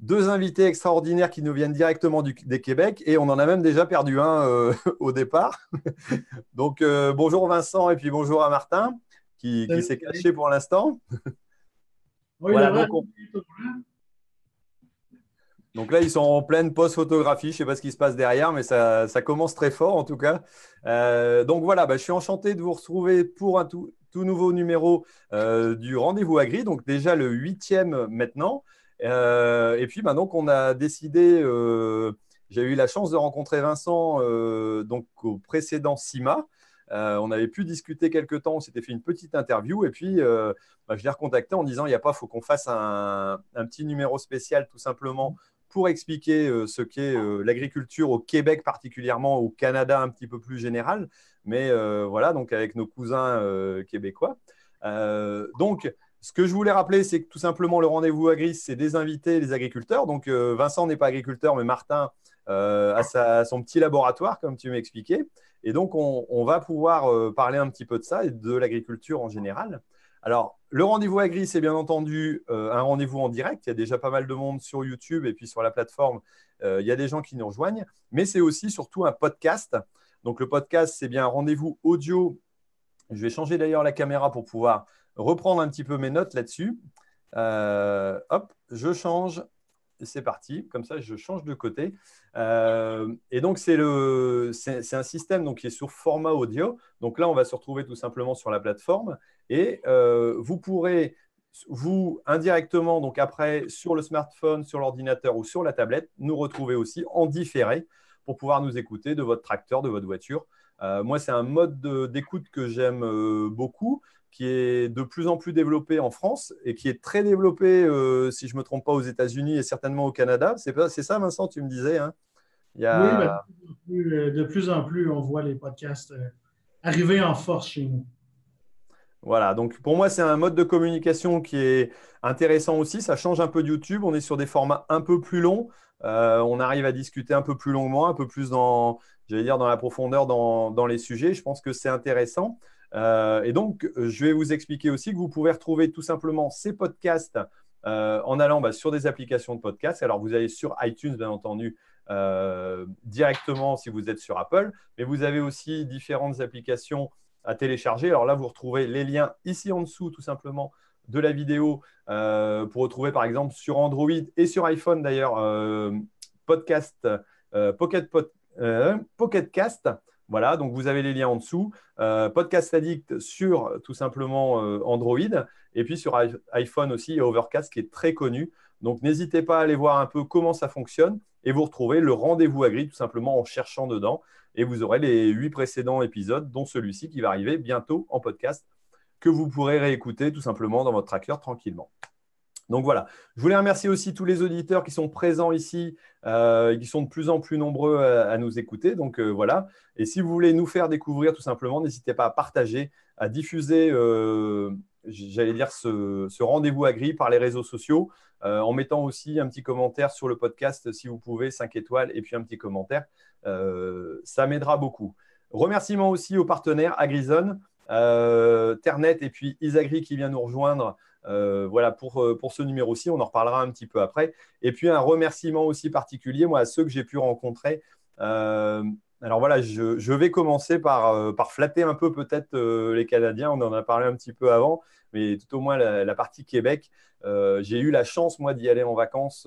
deux invités extraordinaires qui nous viennent directement du, des Québec et on en a même déjà perdu un euh, au départ. donc euh, bonjour Vincent et puis bonjour à Martin qui, s'est caché pour l'instant. donc, là, ils sont en pleine post-photographie. Je ne sais pas ce qui se passe derrière, mais ça, commence très fort en tout cas. Euh, donc voilà, bah, je suis enchanté de vous retrouver pour un tout, tout nouveau numéro du Rendez-vous Agri. Donc déjà le huitième maintenant. Euh, et puis, donc, on a décidé, euh, j'ai eu la chance de rencontrer Vincent euh, donc, au précédent CIMA. on avait pu discuter quelques temps, on s'était fait une petite interview et puis bah, je l'ai recontacté en disant il n'y a pas, il faut qu'on fasse un, petit numéro spécial tout simplement pour expliquer ce qu'est l'agriculture au Québec particulièrement, au Canada un petit peu plus général, mais voilà, donc avec nos cousins québécois. donc, ce que je voulais rappeler, c'est que tout simplement, le rendez-vous agri, c'est des invités, des agriculteurs. Donc, euh, Vincent n'est pas agriculteur, mais Martin euh, a son petit laboratoire, comme tu m'expliquais. Et donc, on, va pouvoir euh, parler un petit peu de ça et de l'agriculture en général. Alors, le rendez-vous agri, c'est bien entendu un rendez-vous en direct. Il y a déjà pas mal de monde sur YouTube et puis sur la plateforme, il y a des gens qui nous rejoignent. Mais c'est aussi surtout un podcast. Donc, le podcast, c'est bien un rendez-vous audio. Je vais changer d'ailleurs la caméra pour pouvoir reprendre un petit peu mes notes là-dessus. Euh, hop, je change. C'est parti. Comme ça, je change de côté. Euh, et donc, c'est un système donc, qui est sur format audio. Donc là, on va se retrouver tout simplement sur la plateforme. Et euh, vous pourrez, vous, indirectement, donc après, sur le smartphone, sur l'ordinateur ou sur la tablette, nous retrouver aussi en différé pour pouvoir nous écouter de votre tracteur, de votre voiture. moi, c'est un mode d'écoute que j'aime beaucoup qui est de plus en plus développé en France et qui est très développé, euh, si je ne me trompe pas, aux États-Unis et certainement au Canada. C'est ça, Vincent, tu me disais hein? Oui, ben, euh, de, plus en plus, on voit les podcasts euh, arriver en force chez nous. Voilà, donc pour moi, c'est un mode de communication qui est intéressant aussi. Ça change un peu de YouTube. On est sur des formats un peu plus longs. on arrive à discuter un peu plus longuement, un peu plus dans, j'allais dire, dans la profondeur dans, dans les sujets. Je pense que c'est intéressant. Euh, et donc, je vais vous expliquer aussi que vous pouvez retrouver tout simplement ces podcasts euh, en allant bah, sur des applications de podcasts. Alors, vous allez sur iTunes, bien entendu, euh, directement si vous êtes sur Apple, mais vous avez aussi différentes applications à télécharger. Alors là, vous retrouvez les liens ici en dessous, tout simplement, de la vidéo pour retrouver, par exemple, sur Android et sur iPhone, d'ailleurs, podcast, Pocket, Pocket Cast. Voilà, donc vous avez les liens en dessous. Euh, Podcast Addict sur tout simplement euh, Android et puis sur iPhone aussi, a Overcast qui est très connu. Donc n'hésitez pas à aller voir un peu comment ça fonctionne et vous retrouvez le rendez-vous agri tout simplement en cherchant dedans et vous aurez les huit précédents épisodes, dont celui-ci qui va arriver bientôt en podcast que vous pourrez réécouter tout simplement dans votre tracker tranquillement. Donc voilà, je voulais remercier aussi tous les auditeurs qui sont présents ici, euh, qui sont de plus en plus nombreux à, nous écouter. Donc euh, voilà, et si vous voulez nous faire découvrir tout simplement, n'hésitez pas à partager, à diffuser, euh, j'allais dire, ce, rendez-vous agri par les réseaux sociaux, en mettant aussi un petit commentaire sur le podcast si vous pouvez, 5 étoiles et puis un petit commentaire. ça m'aidera beaucoup. Remerciements aussi aux partenaires Agrizone, Ternet et puis Isagri qui vient nous rejoindre. Euh, voilà pour, euh, pour ce numéro-ci, on en reparlera un petit peu après. Et puis un remerciement aussi particulier, moi, à ceux que j'ai pu rencontrer. Euh, alors voilà, je, vais commencer par, par, flatter un peu peut-être les Canadiens, on en a parlé un petit peu avant, mais tout au moins la, partie Québec. j'ai eu la chance, moi, d'y aller en vacances,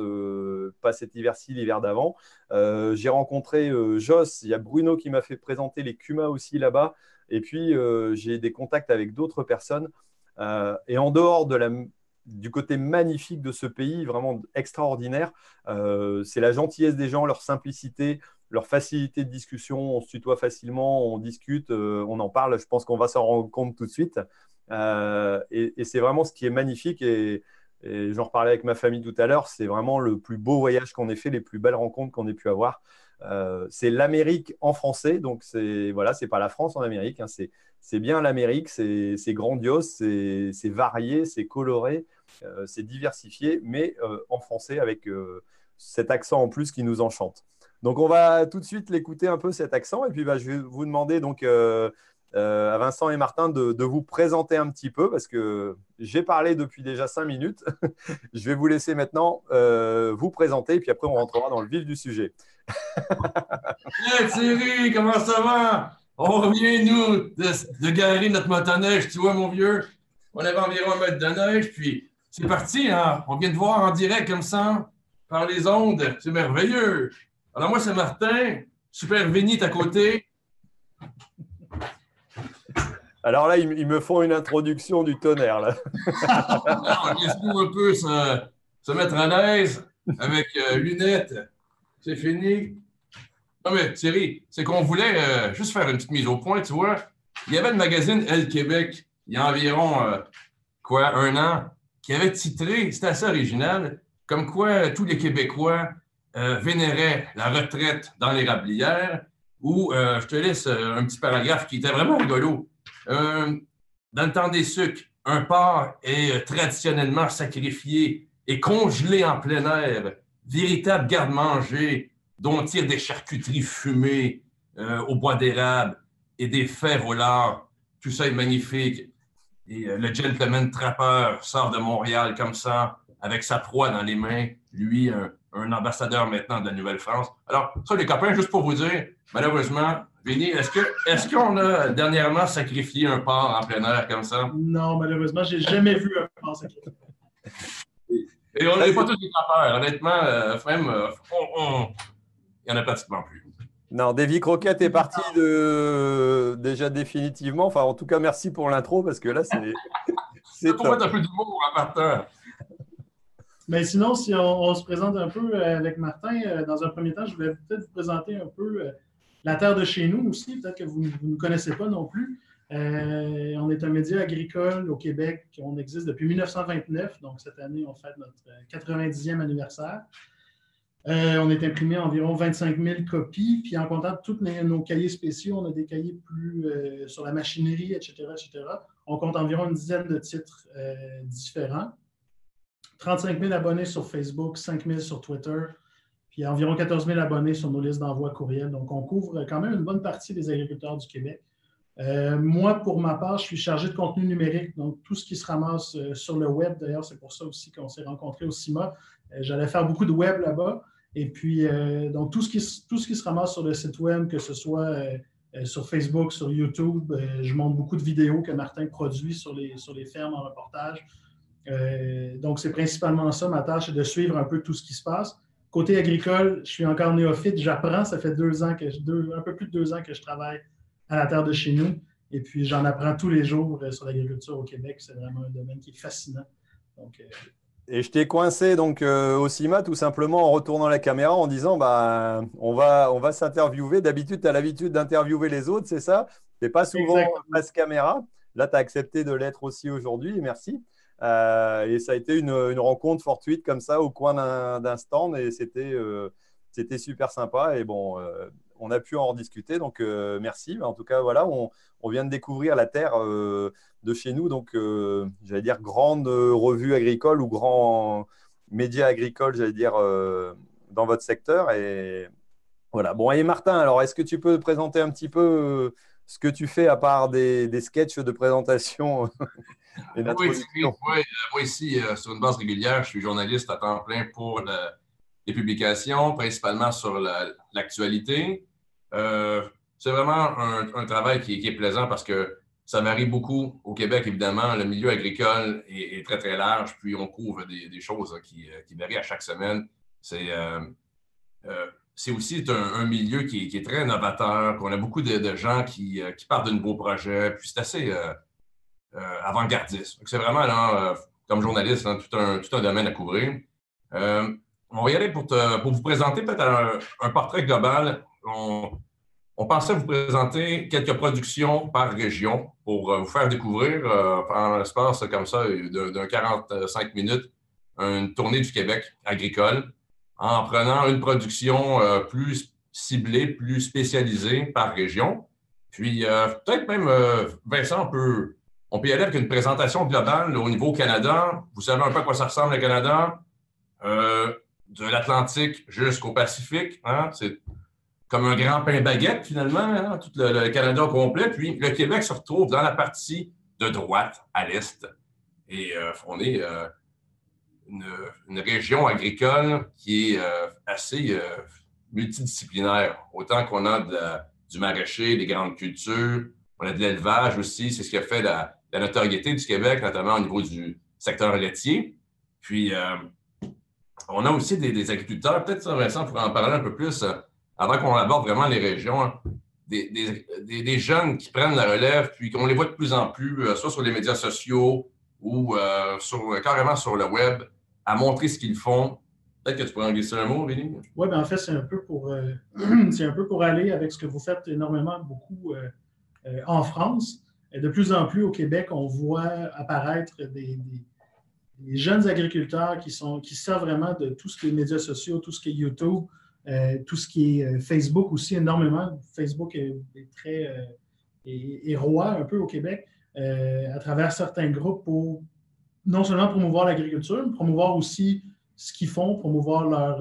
pas cet hiver-ci, l'hiver d'avant. j'ai rencontré Joss, il y a Bruno qui m'a fait présenter les Cuma aussi là-bas, et puis j'ai des contacts avec d'autres personnes. Euh, et en dehors du côté magnifique de ce pays, vraiment extraordinaire, euh, c'est la gentillesse des gens, leur simplicité, leur facilité de discussion. On se tutoie facilement, on discute, euh, on en parle. Je pense qu'on va s'en rendre compte tout de suite. et, c'est vraiment ce qui est magnifique. Et, j'en reparlais avec ma famille tout à l'heure. C'est vraiment le plus beau voyage qu'on ait fait, les plus belles rencontres qu'on ait pu avoir. c'est l'Amérique en français, donc c'est voilà, pas la France en Amérique, hein. Bien l'Amérique, c'est grandiose, c'est varié, c'est coloré, c'est diversifié, mais en français avec cet accent en plus qui nous enchante. Donc on va tout de suite l'écouter un peu cet accent et puis bah, je vais vous demander donc euh, à Vincent et Martin de, vous présenter un petit peu parce que j'ai parlé depuis déjà cinq minutes. je vais vous laisser maintenant euh, vous présenter et puis après on rentrera dans le vif du sujet. hey Thierry, comment ça va? On revient, nous, de, garer notre motoneige, tu vois, mon vieux. On avait environ un mètre de neige, puis c'est parti, hein? On vient de voir en direct comme ça, par les ondes. C'est merveilleux. Alors, moi, c'est Martin, super Vénite à côté. Alors là, ils, me font une introduction du tonnerre. Là. Laisse-nous un peu se, mettre à l'aise avec euh, lunettes. C'est fini. Non, mais Thierry, c'est qu'on voulait euh, juste faire une petite mise au point, tu vois. Il y avait le magazine Elle Québec, il y a environ, euh, quoi, un an, qui avait titré, c'était assez original, comme quoi tous les Québécois vénéraient la retraite dans les rablières, ou je te laisse un petit paragraphe qui était vraiment rigolo. Euh, dans le temps des sucres, un porc est euh, traditionnellement sacrifié et congelé en plein air, véritable garde-manger dont on tire des charcuteries fumées euh, au bois d'érable et des fers au lard. Tout ça est magnifique. Et le gentleman trappeur sort de Montréal comme ça, avec sa proie dans les mains, lui, un ambassadeur maintenant de la Nouvelle-France. Alors, ça, les copains, juste pour vous dire, malheureusement, Vinny, est-ce que est-ce qu'on a dernièrement sacrifié un porc en plein air comme ça? Non, malheureusement, j'ai jamais vu un porc sacrifié. Et on n'est pas tous des trappeurs. Honnêtement, euh, même, euh, il n'y en a pratiquement plus. Non, Davy Croquette est parti de... déjà définitivement. Enfin, en tout cas, merci pour l'intro parce que là, c'est. c'est pour mettre un peu d'humour en partant. Mais sinon, si on, se présente un peu euh, avec Martin, dans un premier temps, je voulais peut-être vous présenter un peu la terre de chez nous aussi, peut-être que vous ne connaissez pas non plus. Euh, on est un média agricole au Québec. On existe depuis 1929, donc cette année, on fête notre 90e anniversaire. Euh, on est imprimé environ 25 000 copies, puis en comptant tous nos cahiers spéciaux, on a des cahiers plus euh, sur la machinerie, etc., etc. On compte environ une dizaine de titres différents. 35 000 abonnés sur Facebook, 5 000 sur Twitter, puis environ 14 000 abonnés sur nos listes d'envoi courriel. Donc, on couvre quand même une bonne partie des agriculteurs du Québec. Euh, moi, pour ma part, je suis chargé de contenu numérique, donc tout ce qui se ramasse euh, sur le web. D'ailleurs, c'est pour ça aussi qu'on s'est rencontrés au CIMA. Euh, j'allais faire beaucoup de web là-bas. Et puis, donc tout ce, qui, se ramasse sur le site web, que ce soit sur Facebook, sur YouTube, je montre beaucoup de vidéos que Martin produit sur les, fermes en reportage. donc, c'est principalement ça, ma tâche, c'est de suivre un peu tout ce qui se passe. Côté agricole, je suis encore néophyte, j'apprends. Ça fait deux ans que un peu plus de deux ans que je travaille à la terre de chez nous. Et puis, j'en apprends tous les jours euh, sur l'agriculture au Québec. C'est vraiment un domaine qui est fascinant. Euh, et je t'ai coincé donc euh, au CIMA tout simplement en retournant la caméra en disant bah, on va, on va s'interviewer. D'habitude, tu as l'habitude d'interviewer les autres, c'est ça? Tu n'es pas souvent face caméra. Là, tu as accepté de l'être aussi aujourd'hui. Merci. Euh, et ça a été une, rencontre fortuite comme ça au coin d'un stand et c'était euh, c'était super sympa. Et bon, on a pu en rediscuter. Donc merci. En tout cas, voilà, on, on vient de découvrir la terre de chez nous. Donc, j'allais dire grande revue agricole ou grand média agricole, j'allais dire, dans votre secteur. Et voilà. Bon, et Martin, alors est-ce que tu peux présenter un petit peu ce que tu fais à part des, des sketchs de présentation et oui, moi ici, euh, sur une base régulière, je suis journaliste à temps plein pour les publications, principalement sur l'actualité. Euh, c'est vraiment un, travail qui, est plaisant parce que ça varie beaucoup au Québec, évidemment. Le milieu agricole est, très, très large, puis on couvre des, choses qui, euh, qui, varient à chaque semaine. C'est c'est aussi un, milieu qui, est très novateur, qu'on a beaucoup de, gens qui, euh, partent de nouveaux projets, puis c'est assez euh, euh, avant-gardiste. C'est vraiment, comme journaliste, tout, un, tout, un, domaine à couvrir. on va y aller pour vous présenter peut-être un, portrait global. On, pensait vous présenter quelques productions par région pour vous faire découvrir pendant l'espace comme ça d'un 45 minutes une tournée du Québec agricole en prenant une production euh, plus ciblés, plus spécialisés par région. Puis euh, peut-être même, euh, Vincent, on peut, y aller avec une présentation globale au niveau Canada. Vous savez un peu à quoi ça ressemble le Canada, de l'Atlantique jusqu'au Pacifique. Hein? Comme un grand pain baguette, finalement, hein, tout le, Canada au complet. Puis le Québec se retrouve dans la partie de droite à l'est. Et euh, on est euh, une, région agricole qui est euh, assez multidisciplinaire. Autant qu'on a du maraîcher, des grandes cultures, on a de l'élevage aussi. C'est ce qui a fait la, notoriété du Québec, notamment au niveau du secteur laitier. Puis, on a aussi des, agriculteurs. Peut-être Vincent pourrait en parler un peu plus avant qu'on aborde vraiment les régions, hein, des, jeunes qui prennent la relève, puis qu'on les voit de plus en plus, euh, soit sur les médias sociaux ou euh, carrément sur le web, à montrer ce qu'ils font. Peut-être que tu pourrais en glisser un mot, Vinny? Oui, bien en fait, c'est un, peu pour, euh, un peu pour aller avec ce que vous faites énormément, beaucoup en France. De plus en plus au Québec, on voit apparaître des, jeunes agriculteurs qui, sont, qui savent vraiment de tout ce qui est médias sociaux, tout ce qui est YouTube, euh, tout ce qui est euh, Facebook aussi, énormément. Facebook est, très euh, roi un peu au Québec à travers certains groupes pour non seulement promouvoir l'agriculture, mais promouvoir aussi ce qu'ils font, promouvoir leur,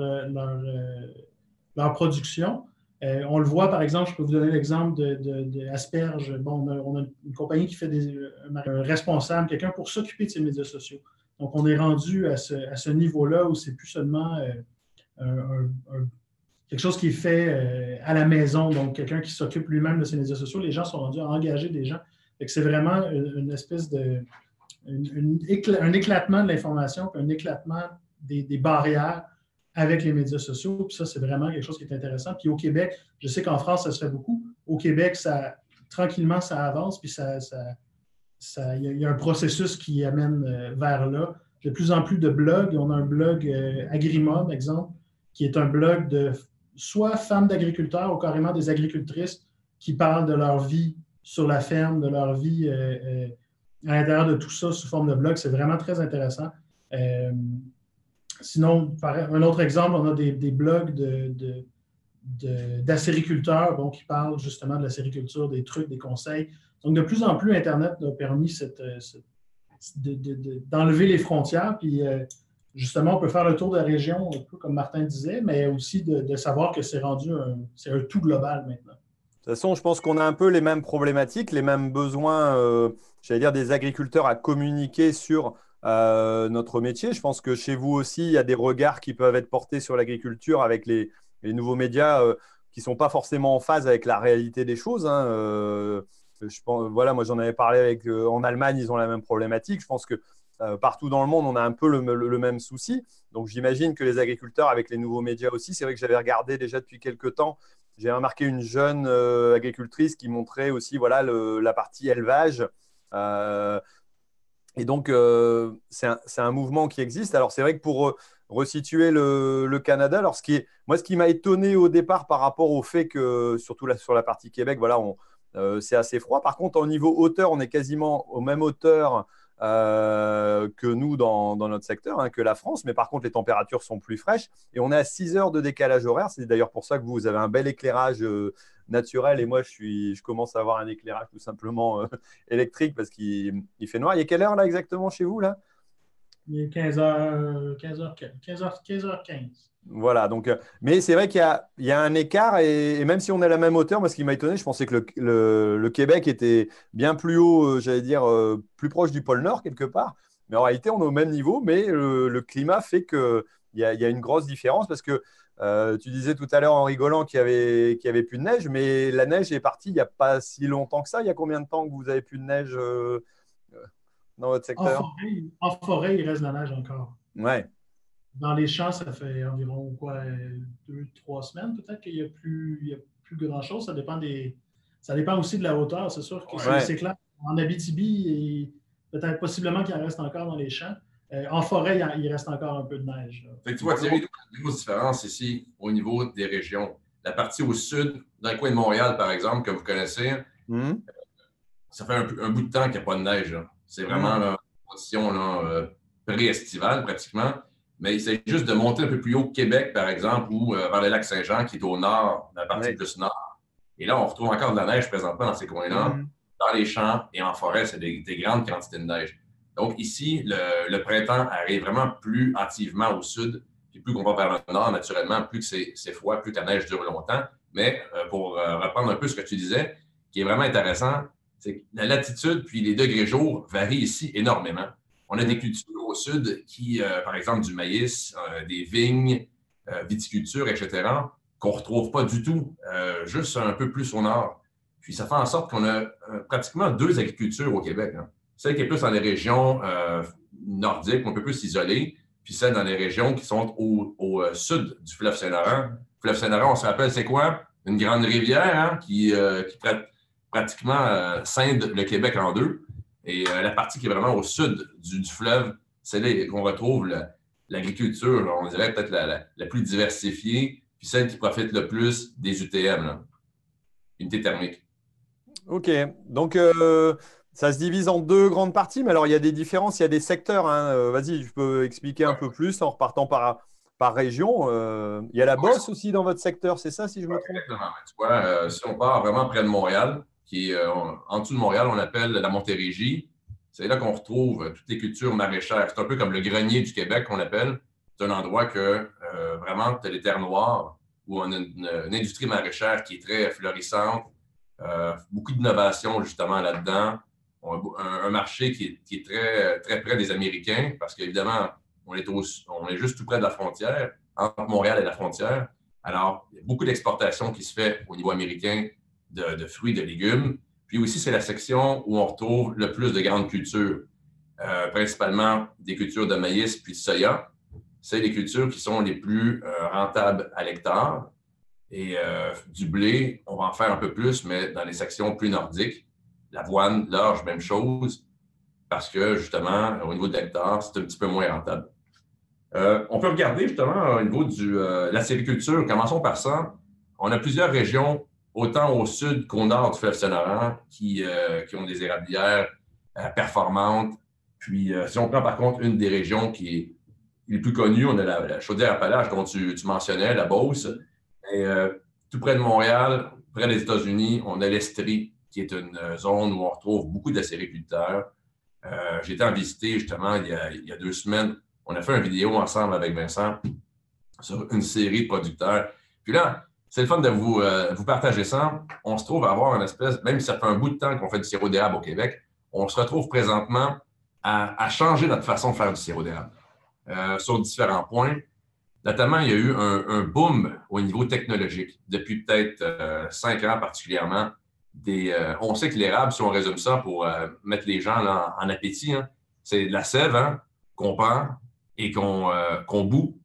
leur, production. on le voit, par exemple, je peux vous donner l'exemple de, Bon, on a, une compagnie qui fait des, un responsable, quelqu'un pour s'occuper de ses médias sociaux. Donc, on est rendu à ce, niveau-là où c'est plus seulement un, quelque chose qui est fait euh, à la maison, donc quelqu'un qui s'occupe lui-même de ses médias sociaux. Les gens sont rendus à engager des gens. C'est vraiment une, espèce de. un éclatement de l'information, un éclatement des, barrières avec les médias sociaux. Puis ça, c'est vraiment quelque chose qui est intéressant. Puis au Québec, je sais qu'en France, ça se fait beaucoup. Au Québec, ça, tranquillement, ça avance, puis ça, ça, il y, a un processus qui amène euh, vers là. De plus en plus de blogs. On a un blog euh, Agrimob, exemple, qui est un blog de soit femmes d'agriculteurs ou carrément des agricultrices qui parlent de leur vie sur la ferme, de leur vie euh, euh, à l'intérieur de tout ça sous forme de blog. C'est vraiment très intéressant. Euh, sinon, un autre exemple, on a des, blogs de, d'acériculteurs qui parlent justement de la sériculture, des trucs, des conseils. Donc, de plus en plus, Internet a permis d'enlever les frontières. Puis, justement, on peut faire le tour de la région, comme Martin disait, mais aussi de, savoir que c'est rendu un, un tout global maintenant. De toute façon, je pense qu'on a un peu les mêmes problématiques, les mêmes besoins, euh, j'allais dire, des agriculteurs à communiquer sur euh, notre métier. Je pense que chez vous aussi, il y a des regards qui peuvent être portés sur l'agriculture avec les, nouveaux médias euh, qui ne sont pas forcément en phase avec la réalité des choses. Hein. je pense, voilà, moi j'en avais parlé avec, en Allemagne, ils ont la même problématique. Je pense que euh, partout dans le monde, on a un peu le, même souci. Donc j'imagine que les agriculteurs, avec les nouveaux médias aussi, c'est vrai que j'avais regardé déjà depuis quelques temps, j'ai remarqué une jeune euh, agricultrice qui montrait aussi voilà, la partie élevage. Euh, et donc, c'est un, mouvement qui existe. Alors, c'est vrai que pour resituer le, Canada, alors ce qui est, moi, ce qui m'a étonné au départ par rapport au fait que, surtout sur la partie Québec, voilà, c'est assez froid. Par contre, au niveau hauteur, on est quasiment aux mêmes hauteurs euh, que nous dans, notre secteur, hein, que la France. Mais par contre, les températures sont plus fraîches et on est à 6 heures de décalage horaire. C'est d'ailleurs pour ça que vous avez un bel éclairage euh, naturel et moi, je, commence à avoir un éclairage tout simplement euh, électrique parce qu'il fait noir. Il est quelle heure là exactement chez vous là? Il est 15h, 15h, 15h, 15h15. Voilà, donc, euh, mais c'est vrai qu'il y, a, un écart, et, même si on est à la même hauteur, moi, ce qui m'a étonné, je pensais que le, Québec était bien plus haut, euh, j'allais dire, euh, plus proche du pôle Nord, quelque part. Mais en réalité, on est au même niveau, mais le, climat fait qu'il y, a, y a une grosse différence parce que tu disais tout à l'heure en rigolant qu'il n'y avait, avait plus de neige, mais la neige est partie il n'y a pas si longtemps que ça. Il y a combien de temps que vous avez plus de neige dans votre secteur? En forêt, en forêt, il reste de la neige encore. Ouais. Dans les champs, ça fait environ quoi, deux, trois semaines peut-être qu'il n'y a plus, plus grand-chose. Ça dépend des. Ça dépend aussi de la hauteur, c'est sûr que c'est clair. En Abitibi, peut-être possiblement qu'il en reste encore dans les champs. Euh, en forêt, il, reste encore un peu de neige. Fait tu vois, Thierry, une grosse différence ici au niveau des régions. La partie au sud, dans le coin de Montréal, par exemple, que vous connaissez, hmm. ça fait un, bout de temps qu'il n'y a pas de neige. C'est vraiment hmm. une condition euh, pré-estivale, pratiquement. Mais il s'agit juste de monter un peu plus haut que Québec, par exemple, ou vers le lac Saint-Jean, qui est au nord, la partie plus nord. Et là, on retrouve encore de la neige présentement dans ces coins-là. Mm-hmm. Dans les champs et en forêt, c'est des, grandes quantités de neige. Donc ici, le, printemps arrive vraiment plus hâtivement au sud. Puis plus qu'on va vers le nord, naturellement, plus que c'est froid, plus que la neige dure longtemps. Mais euh, pour euh, reprendre un peu ce que tu disais, qui est vraiment intéressant, c'est que la latitude puis les degrés jour varient ici énormément. On a des cultures au sud qui, euh, par exemple, du maïs, des vignes, viticulture, etc., qu'on ne retrouve pas du tout, juste un peu plus au nord. Puis ça fait en sorte qu'on a pratiquement deux agricultures au Québec. Hein. Celle qui est plus dans les régions nordiques, un peu plus isolées, puis celle dans les régions qui sont au, sud du fleuve Saint-Laurent, fleuve Saint-Laurent, on se rappelle, c'est quoi? Une grande rivière hein, qui, euh, pratiquement euh, scinde le Québec en deux. Et euh, la partie qui est vraiment au sud du, fleuve, c'est là qu'on retrouve l'agriculture, on dirait peut-être la, plus diversifiée, puis celle qui profite le plus des UTM, unité thermique. OK. Donc, ça se divise en deux grandes parties, mais alors il y a des différences, il y a des secteurs. Hein. Vas-y, je peux expliquer un peu plus en repartant par, par région. Euh, il y a la Bosse aussi dans votre secteur, c'est ça, si je me trompe? Exactement. Tu vois, euh, si on part vraiment près de Montréal, qui est euh, en dessous de Montréal, on appelle la Montérégie. C'est là qu'on retrouve toutes les cultures maraîchères. C'est un peu comme le grenier du Québec qu'on appelle. C'est un endroit que vraiment, tu as les terres noires, où on a une, industrie maraîchère qui est très florissante, beaucoup d'innovation justement là-dedans. Un, marché qui est, très, très près des Américains, parce qu'évidemment, on est, on est juste tout près de la frontière, entre Montréal et la frontière. Alors, il y a beaucoup d'exportation qui se fait au niveau américain de, fruits, de légumes. Puis aussi, c'est la section où on retrouve le plus de grandes cultures, euh, principalement des cultures de maïs puis de soya. C'est les cultures qui sont les plus euh, rentables à l'hectare. Et euh, du blé, on va en faire un peu plus, mais dans les sections plus nordiques. L'avoine, l'orge, même chose, parce que justement, au niveau de l'hectare, c'est un petit peu moins rentable. On peut regarder justement au niveau de la sériculture. Commençons par ça. On a plusieurs régions, autant au sud qu'au nord du fleuve Saint-Laurent, qui, euh, qui, ont des érablières performantes. Puis, si on prend par contre une des régions qui est, plus connue, on a la, Chaudière-Appalaches dont tu, mentionnais, la Beauce. Et, tout près de Montréal, près des États-Unis, on a l'Estrie, qui est une zone où on retrouve beaucoup d'acériculteurs. Été en visiter justement il il y a deux semaines on a fait une vidéo ensemble avec Vincent sur une série de producteurs. Puis là, c'est le fun de vous, euh, vous partager ça. On se trouve à avoir une espèce, même si ça fait un bout de temps qu'on fait du sirop d'érable au Québec, on se retrouve présentement à, changer notre façon de faire du sirop d'érable euh, sur différents points. Notamment, il y a eu un, boom au niveau technologique depuis peut-être euh, cinq ans particulièrement. Des, on sait que l'érable, si on résume ça pour mettre les gens en, appétit, hein, c'est de la sève hein, qu'on prend, et euh, qu'on boue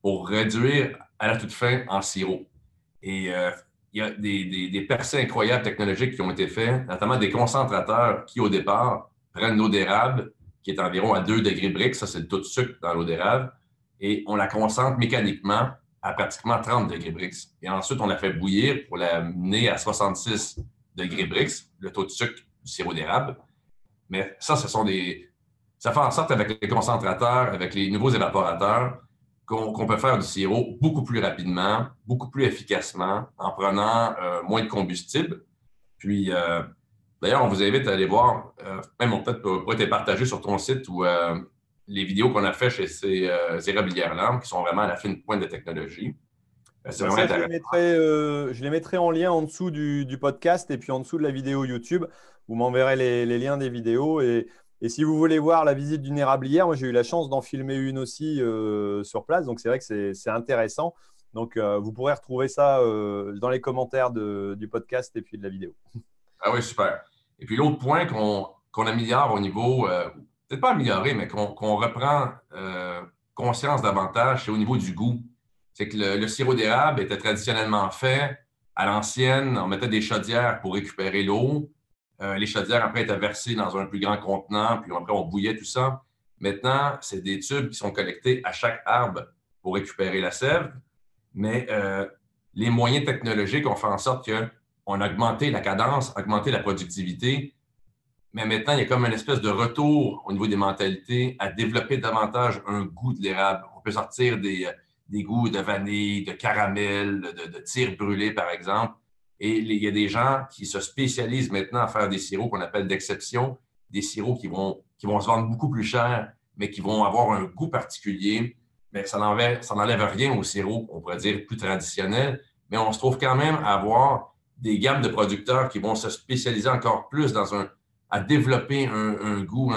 pour réduire à la toute fin en sirop. Et euh, il y a des, percées incroyables technologiques qui ont été faites, notamment des concentrateurs qui, au départ, prennent l'eau d'érable, qui est environ à 2 degrés Brix, ça c'est le taux de sucre dans l'eau d'érable, et on la concentre mécaniquement à pratiquement 30 degrés Brix. Et ensuite, on la fait bouillir pour la mener à 66 degrés Brix, le taux de sucre du sirop d'érable. Mais ça, ce sont des, ça fait en sorte, avec les concentrateurs, avec les nouveaux évaporateurs, qu'on peut faire du sirop beaucoup plus rapidement, beaucoup plus efficacement, en prenant euh, moins de combustible. Puis, euh, d'ailleurs, on vous invite à aller voir, euh, même on peut-être pourrait être partagé sur ton site ou les vidéos qu'on a fait chez ces érablières-là, qui sont vraiment à la fine pointe de technologie. Je les, mettrai, je les, mettrai, en lien en dessous du, podcast et puis en dessous de la vidéo YouTube. Vous m'enverrez les, les, liens des vidéos et et si vous voulez voir la visite d'une érablière, moi j'ai eu la chance d'en filmer une aussi euh, sur place, donc c'est vrai que c'est intéressant. Donc euh, vous pourrez retrouver ça euh, dans les commentaires du podcast et puis de la vidéo. Ah oui, super. Et puis l'autre point qu'on améliore au niveau, peut-être pas amélioré, mais qu'on reprend conscience davantage, c'est au niveau du goût. C'est que le, le sirop d'érable était traditionnellement fait à l'ancienne, on mettait des chaudières pour récupérer l'eau. Euh, les chaudières, après, étaient versées dans un plus grand contenant, puis après, on bouillait tout ça. Maintenant, c'est des tubes qui sont connectés à chaque arbre pour récupérer la sève. Mais euh, les moyens technologiques ont fait en sorte qu'on a augmenté la cadence, augmenté la productivité. Mais maintenant, il y a comme une espèce de retour au niveau des mentalités à développer davantage un goût de l'érable. On peut sortir des, des goûts de vanille, de caramel, de, de tire brûlé, par exemple. Et il y a des gens qui se spécialisent maintenant à faire des sirops qu'on appelle d'exception, des sirops qui vont, qui vont se vendre beaucoup plus cher, mais qui vont avoir un goût particulier. Mais ça n'enlève rien au sirop, on pourrait dire plus traditionnel, mais on se trouve quand même à avoir des gammes de producteurs qui vont se spécialiser encore plus dans un, à développer un, goût,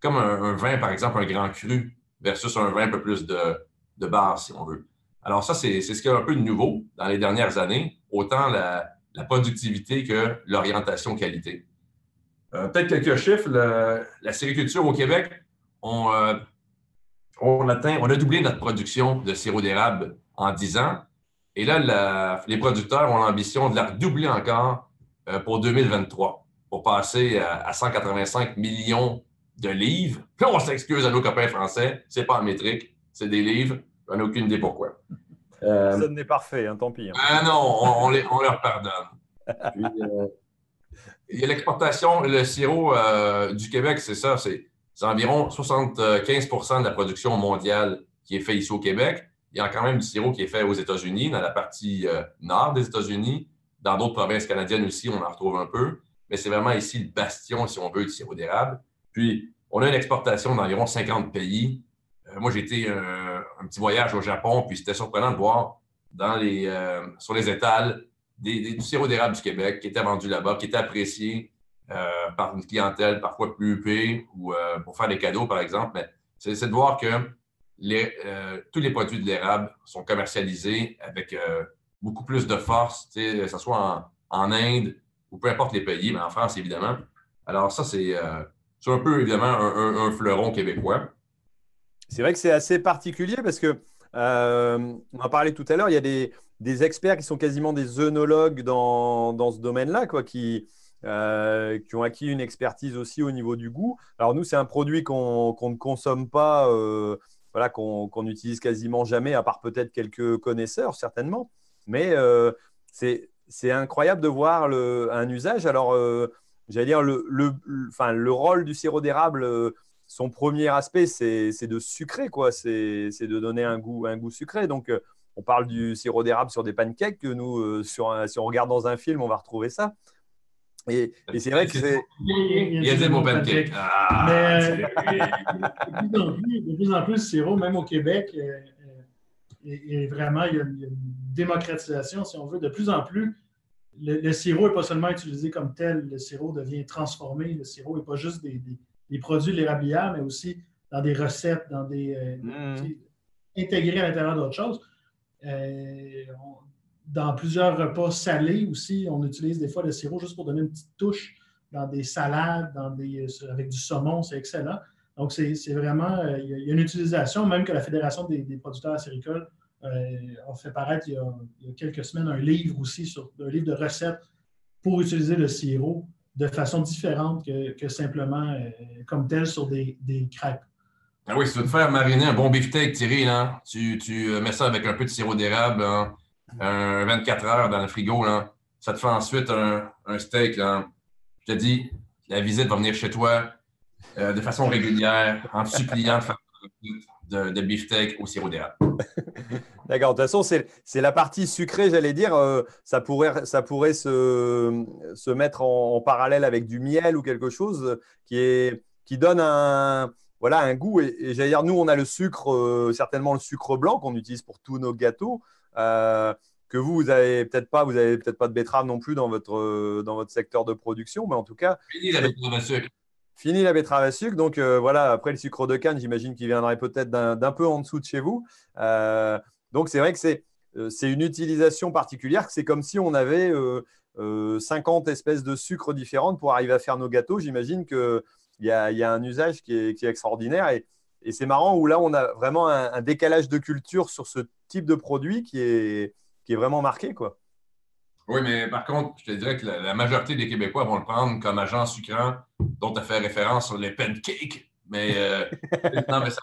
comme un, vin, par exemple, un grand cru, versus un vin un peu plus de, de base, si on veut. Alors, ça, c'est ce qu'il y a un peu de nouveau dans les dernières années, autant la, la productivité que l'orientation qualité. Euh, peut-être quelques chiffres. La, sériculture au Québec, on, euh, on, a doublé notre production de sirop d'érable en 10 ans. Et là, les producteurs ont l'ambition de la doubler encore euh, pour 2023, pour passer à, 185 millions de livres. Puis on s'excuse à nos copains français, c'est pas en métrique, c'est des livres. On n'a aucune idée pourquoi. Euh, Ça n'est parfait, hein, tant pis. Hein. Ah non, on, leur pardonne. Euh, il y a l'exportation, le sirop euh, du Québec, c'est ça, c'est environ 75% de la production mondiale qui est faite ici au Québec. Il y a quand même du sirop qui est fait aux États-Unis, dans la partie nord des États-Unis. Dans d'autres provinces canadiennes aussi, on en retrouve un peu. Mais c'est vraiment ici le bastion, si on veut, du sirop d'érable. Puis, on a une exportation d'environ 50 pays. Moi, j'ai été un petit voyage au Japon, puis c'était surprenant de voir dans les, euh, sur les étals des, du sirop d'érable du Québec qui était vendu là-bas, qui était apprécié euh, par une clientèle parfois plus huppée ou euh, pour faire des cadeaux, par exemple. Mais c'est de voir que les, tous les produits de l'érable sont commercialisés avec beaucoup plus de force, que ce soit en, Inde ou peu importe les pays, mais en France, évidemment. Alors, ça, c'est un peu, évidemment, un fleuron québécois. C'est vrai que c'est assez particulier parce que, euh, on en parlait tout à l'heure, il y a des, experts qui sont quasiment des œnologues dans, dans ce domaine-là, quoi, qui, euh, qui ont acquis une expertise aussi au niveau du goût. Alors nous, c'est un produit qu'on ne consomme pas, euh, voilà, qu'on n'utilise quasiment jamais, à part peut-être quelques connaisseurs, certainement. Mais c'est incroyable de voir le, un usage. Alors, j'allais dire, le, le, enfin, le rôle du sirop d'érable son premier aspect, c'est de sucrer, quoi. C'est de donner un goût, un goût sucré. Donc, euh, on parle du sirop d'érable sur des pancakes. Que nous, euh, sur si on regarde dans un film, on va retrouver ça. Et, c'est vrai que c'est. Il y a des bons pancakes. Ah, Mais de, plus en plus, le sirop, même au Québec, et, vraiment, il y, a, une démocratisation, si on veut. De plus en plus, le, sirop n'est pas seulement utilisé comme tel, le sirop devient transformé. Le sirop n'est pas juste des, des produits de l'érablière, mais aussi dans des recettes, dans des. Euh, mm. intégrés à l'intérieur d'autres choses. Euh, dans plusieurs repas salés aussi, on utilise des fois le sirop juste pour donner une petite touche dans des salades, dans des, euh, avec du saumon, c'est excellent. Donc, c'est vraiment, il y, a une utilisation, même que la Fédération des, producteurs acéricoles a fait paraître il y, a, quelques semaines un livre aussi, sur, un livre de recettes pour utiliser le sirop de façon différente que, simplement euh, comme tel sur des, crêpes. Ah oui, si tu veux te faire mariner un bon beefsteak, Thierry, là, tu, tu, euh, mets ça avec un peu de sirop d'érable, hein, un 24 heures dans le frigo, là, ça te fait ensuite un, steak. Là. Je te dis, la visite va venir chez toi euh, de façon régulière en te suppliant de faire de, de beefsteak au sirop d'érable. D'accord. De toute façon, c'est la partie sucrée, j'allais dire. Euh, ça pourrait, ça pourrait se, se mettre en, parallèle avec du miel ou quelque chose qui, est, qui donne un, voilà, un goût. Et, j'allais dire, nous, on a le sucre, euh, certainement le sucre blanc qu'on utilise pour tous nos gâteaux. Euh, que vous, vous avez peut-être pas, vous avez peut-être pas de betterave non plus dans votre, dans votre secteur de production, mais en tout cas. Fini la betterave à sucre. Fini la betterave à sucre. Donc voilà, après le sucre de canne, j'imagine qu'il viendrait peut-être d'un peu en dessous de chez vous. Donc, c'est vrai que euh, c'est une utilisation particulière. C'est comme si on avait 50 euh, euh, espèces de sucre différentes pour arriver à faire nos gâteaux. J'imagine qu'il y, a, un usage qui est, extraordinaire. Et, c'est marrant où là, on a vraiment un, décalage de culture sur ce type de produit qui est, qui est vraiment marqué. Quoi. Oui, mais par contre, je te dirais que la, majorité des Québécois vont le prendre comme agent sucrant, dont tu as fait référence sur les pancakes. Mais, non, mais ça,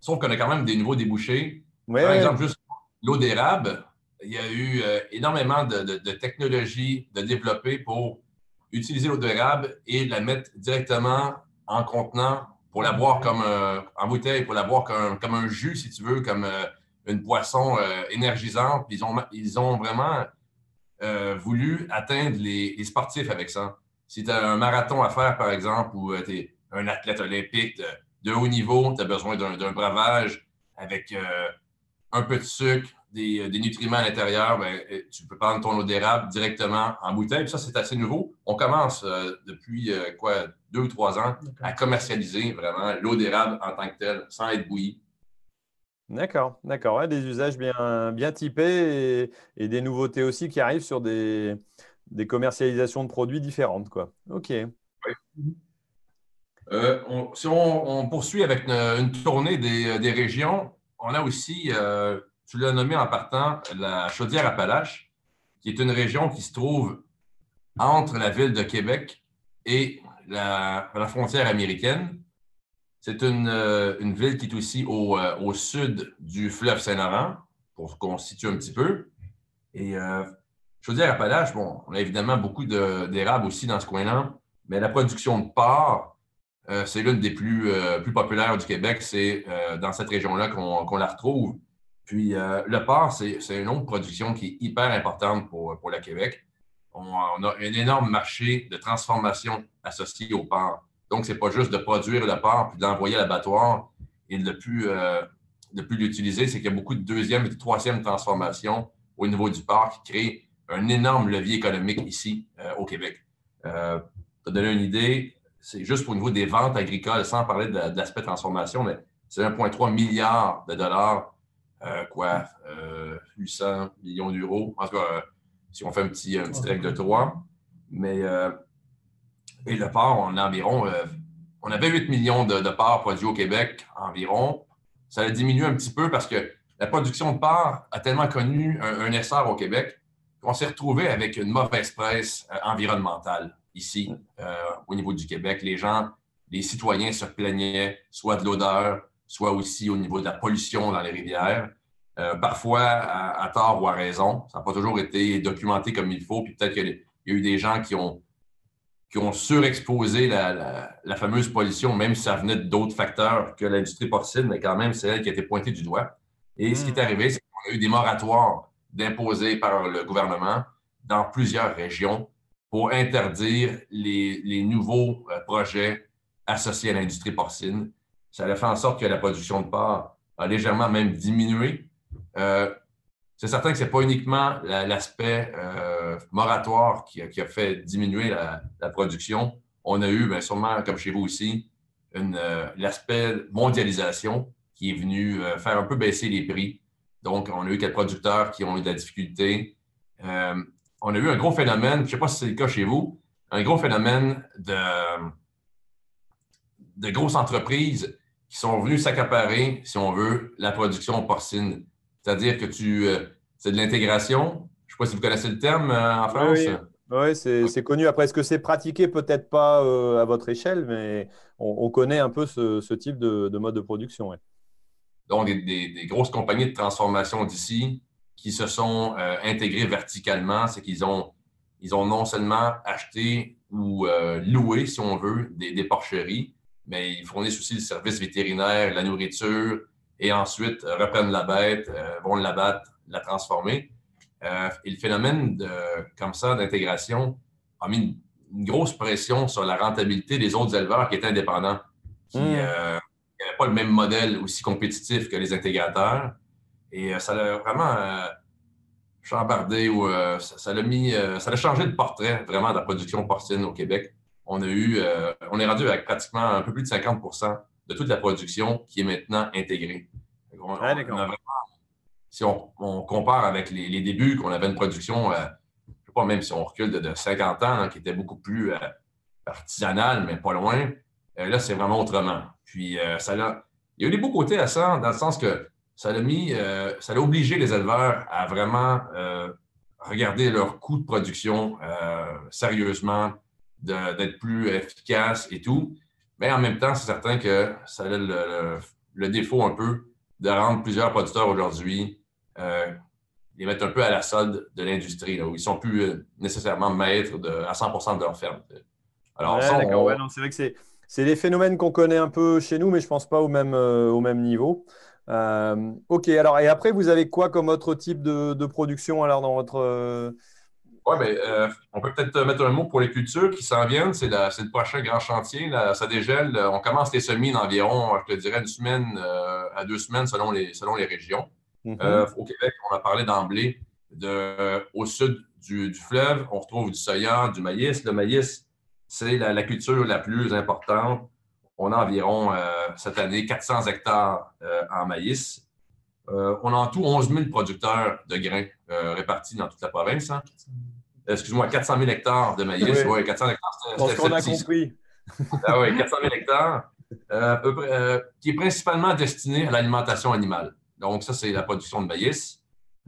sauf qu'on a quand même des nouveaux débouchés par exemple, juste l'eau d'érable, il y a eu euh, énormément de, de, technologies de développer pour utiliser l'eau d'érable et la mettre directement en contenant pour la boire comme en bouteille, pour la boire comme, un jus, si tu veux, comme une boisson énergisante. Ils ont, ils ont vraiment voulu atteindre les, les, sportifs avec ça. Si tu as un marathon à faire, par exemple, ou tu es un athlète olympique de, haut niveau, tu as besoin d'un bravage avec un peu de sucre, des, des nutriments à l'intérieur, ben, tu peux prendre ton eau d'érable directement en bouteille. Puis ça, c'est assez nouveau. On commence depuis quoi, deux ou trois ans à commercialiser vraiment l'eau d'érable en tant que telle, sans être bouillie. D'accord, d'accord. des usages bien, bien typés et, des nouveautés aussi qui arrivent sur des, des commercialisations de produits différentes. Quoi. OK. Euh, si on, poursuit avec une, tournée des, régions, on a aussi, euh, tu l'as nommé en partant, la Chaudière-Appalaches, qui est une région qui se trouve entre la ville de Québec et la, frontière américaine. C'est euh, une, ville qui est aussi au, au sud du fleuve Saint-Laurent, pour qu'on se situe un petit peu. Et Chaudière-Appalaches, bon, on a évidemment beaucoup d'érables aussi dans ce coin-là, mais la production de porc, euh, c'est l'une des plus, euh, plus populaires du Québec. C'est euh, dans cette région-là qu'on la retrouve. Puis le porc, c'est une autre production qui est hyper importante pour, le Québec. On, a un énorme marché de transformation associé au porc. Donc, ce n'est pas juste de produire le porc puis d'envoyer à l'abattoir et de de plus l'utiliser. C'est qu'il y a beaucoup de deuxième et de troisième transformation au niveau du porc qui crée un énorme levier économique ici au Québec. pour donner une idée, c'est juste au niveau des ventes agricoles, sans parler de, l'aspect transformation, mais c'est 1,3 milliard de dollars, euh, quoi, 800 euh, millions d'euros. En tout cas, euh, si on fait un petit, règle de 3. Mais, et le porc, on a environ, on avait 8 millions de, de porcs produits au Québec environ. Ça a diminué un petit peu parce que la production de porc a tellement connu un, un essor au Québec qu'on s'est retrouvé avec une mauvaise presse environnementale ici, euh, au niveau du Québec. Les gens, les citoyens se plaignaient soit de l'odeur, soit aussi au niveau de la pollution dans les rivières. Euh, parfois à, tort ou à raison. Ça n'a pas toujours été documenté comme il faut. Puis peut-être qu'il y a eu des gens qui ont, qui ont surexposé la, fameuse pollution, même si ça venait d'autres facteurs que l'industrie porcine, mais quand même, c'est elle qui a été pointée du doigt. Et ce qui est hmm. arrivé, c'est qu'on a eu des moratoires d'imposer par le gouvernement dans plusieurs régions pour interdire les, nouveaux euh, projets associés à l'industrie porcine. Ça a fait en sorte que la production de porc a légèrement même diminué. Euh, c'est certain que ce n'est pas uniquement l'aspect euh, moratoire qui a, fait diminuer la, production. On a eu, bien, sûrement, comme chez vous aussi, l'aspect mondialisation qui est venu faire un peu baisser les prix. Donc, on a eu quelques producteurs qui ont eu de la difficulté on a eu un gros phénomène, je ne sais pas si c'est le cas chez vous, un gros phénomène de, de grosses entreprises qui sont venues s'accaparer, si on veut, la production porcine. C'est-à-dire que tu. Euh, c'est de l'intégration. Je ne sais pas si vous connaissez le terme euh, en France. Oui, c'est connu. Après, est-ce que c'est pratiqué? Peut-être pas euh, à votre échelle, mais on, connaît un peu ce, type de, mode de production. Donc, des, grosses compagnies de transformation d'ici qui se sont euh, intégrés verticalement, c'est qu'ils ont, ils ont non seulement acheté ou euh, loué, si on veut, des, porcheries, mais ils fournissent aussi le service vétérinaire, la nourriture, et ensuite euh, reprennent la bête, vont l'abattre, la transformer. et le phénomène de, comme ça d'intégration a mis une, grosse pression sur la rentabilité des autres éleveurs qui étaient indépendants, qui mmh. n'avaient pas le même modèle aussi compétitif que les intégrateurs. Et euh, ça l'a vraiment euh, chambardé ou euh, ça l'a mis, ça a changé le portrait vraiment de la production porcine au Québec. On a eu, on est rendu avec pratiquement un peu plus de 50% de toute la production qui est maintenant intégrée. si on, compare avec les, débuts, qu'on avait une production, je ne sais pas, même si on recule de, 50 ans, hein, qui était beaucoup plus artisanale, mais pas loin, là, c'est vraiment autrement. Puis, ça il y a eu des beaux côtés à ça, dans le sens que ça a mis, euh, ça a obligé les éleveurs à vraiment euh, regarder leur coût de production euh, sérieusement, d'être plus efficace et tout. Mais en même temps, c'est certain que ça a le, défaut un peu de rendre plusieurs producteurs aujourd'hui les mettre un peu à la solde de l'industrie, où ils ne sont plus nécessairement maîtres de, à 100% de leur ferme. Alors, c'est vrai que c'est des phénomènes qu'on connaît un peu chez nous, mais je ne pense pas au même, au même niveau. Ok, alors et après, vous avez quoi comme autre type de, production alors dans votre oui, mais euh, on peut peut-être mettre un mot pour les cultures qui s'en viennent. C'est le prochain grand chantier. ça dégèle. On commence les semis d'environ, je te dirais, une semaine euh, à deux semaines selon les, selon les régions. Mm-hmm. Euh, au Québec, on a parlé d'emblée au sud du, fleuve, on retrouve du soya, du maïs. Le maïs, c'est la, culture la plus importante. On a environ cette année 400 hectares en maïs. on a en tout 11 000 producteurs de grains répartis dans toute la province. Hein excuse-moi, 400 000 hectares de maïs. Oui, 400 hectares. C'est ce qu'on a compris. ah oui, 400 000 hectares, euh, euh, qui est principalement destiné à l'alimentation animale. Donc, ça, c'est la production de maïs.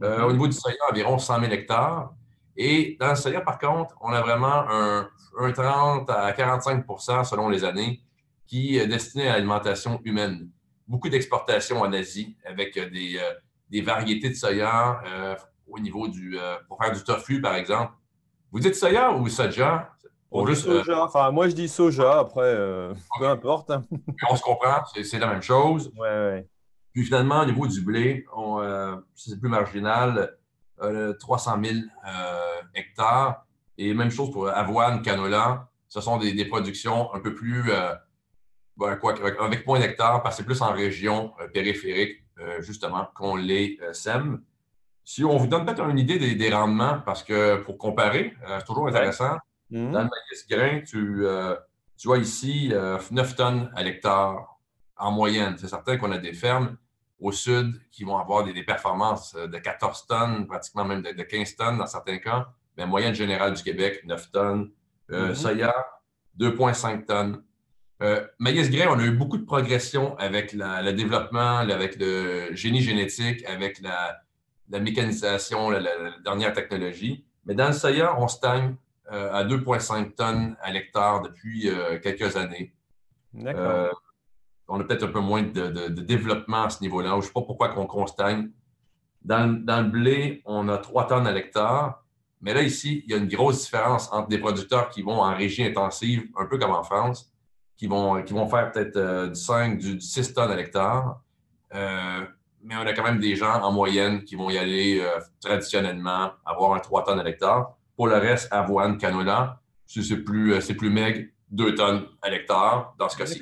Euh, au niveau du soya, environ 100 000 hectares. Et dans le soya, par contre, on a vraiment un, 30 à 45% selon les années qui est destiné à l'alimentation humaine. Beaucoup d'exportations en Asie avec des, des variétés de soya au niveau du. pour faire du tofu, par exemple vous dites soya ou soja? soja. Enfin, moi, je dis soja. Après, euh, peu importe. on se comprend. C'est la même chose. Ouais, ouais. Puis finalement, au niveau du blé, euh, c'est plus marginal. 300 euh, 000 hectares. Et même chose pour avoine, canola. Ce sont des, productions un peu plus, ben, quoi, avec moins d'hectares, parce que c'est plus en région périphérique, justement, qu'on les sème. Si on vous donne peut-être une idée des, rendements, parce que pour comparer, euh, c'est toujours intéressant. Mhm. Dans le maïs grain, tu, euh, vois ici 9 euh, tonnes à l'hectare en moyenne. C'est certain qu'on a des fermes au sud qui vont avoir des, performances de 14 tonnes, pratiquement même de, 15 tonnes dans certains cas. Mais moyenne générale du Québec, 9 tonnes. Mhm. Soya, 2,5 tonnes. Maïs grain, on a eu beaucoup de progression avec le développement, avec le génie génétique, avec la, la mécanisation, la, dernière technologie. Mais dans le soya, on stagne euh, à 2,5 tonnes à l'hectare depuis euh, quelques années. D'accord. Euh, on a peut-être un peu moins de, développement à ce niveau-là. Je ne sais pas pourquoi on, stagne. Dans, le blé, on a 3 tonnes à l'hectare. Mais là, ici, il y a une grosse différence entre des producteurs qui vont en régie intensive, un peu comme en France, qui vont, qui vont faire peut-être du 5, du, 6 tonnes à l'hectare mais on a quand même des gens en moyenne qui vont y aller euh, traditionnellement, avoir un 3 tonnes à l'hectare. Pour le reste, avoine, canola, c'est plus, euh, plus maigre, 2 tonnes à l'hectare dans ce cas-ci.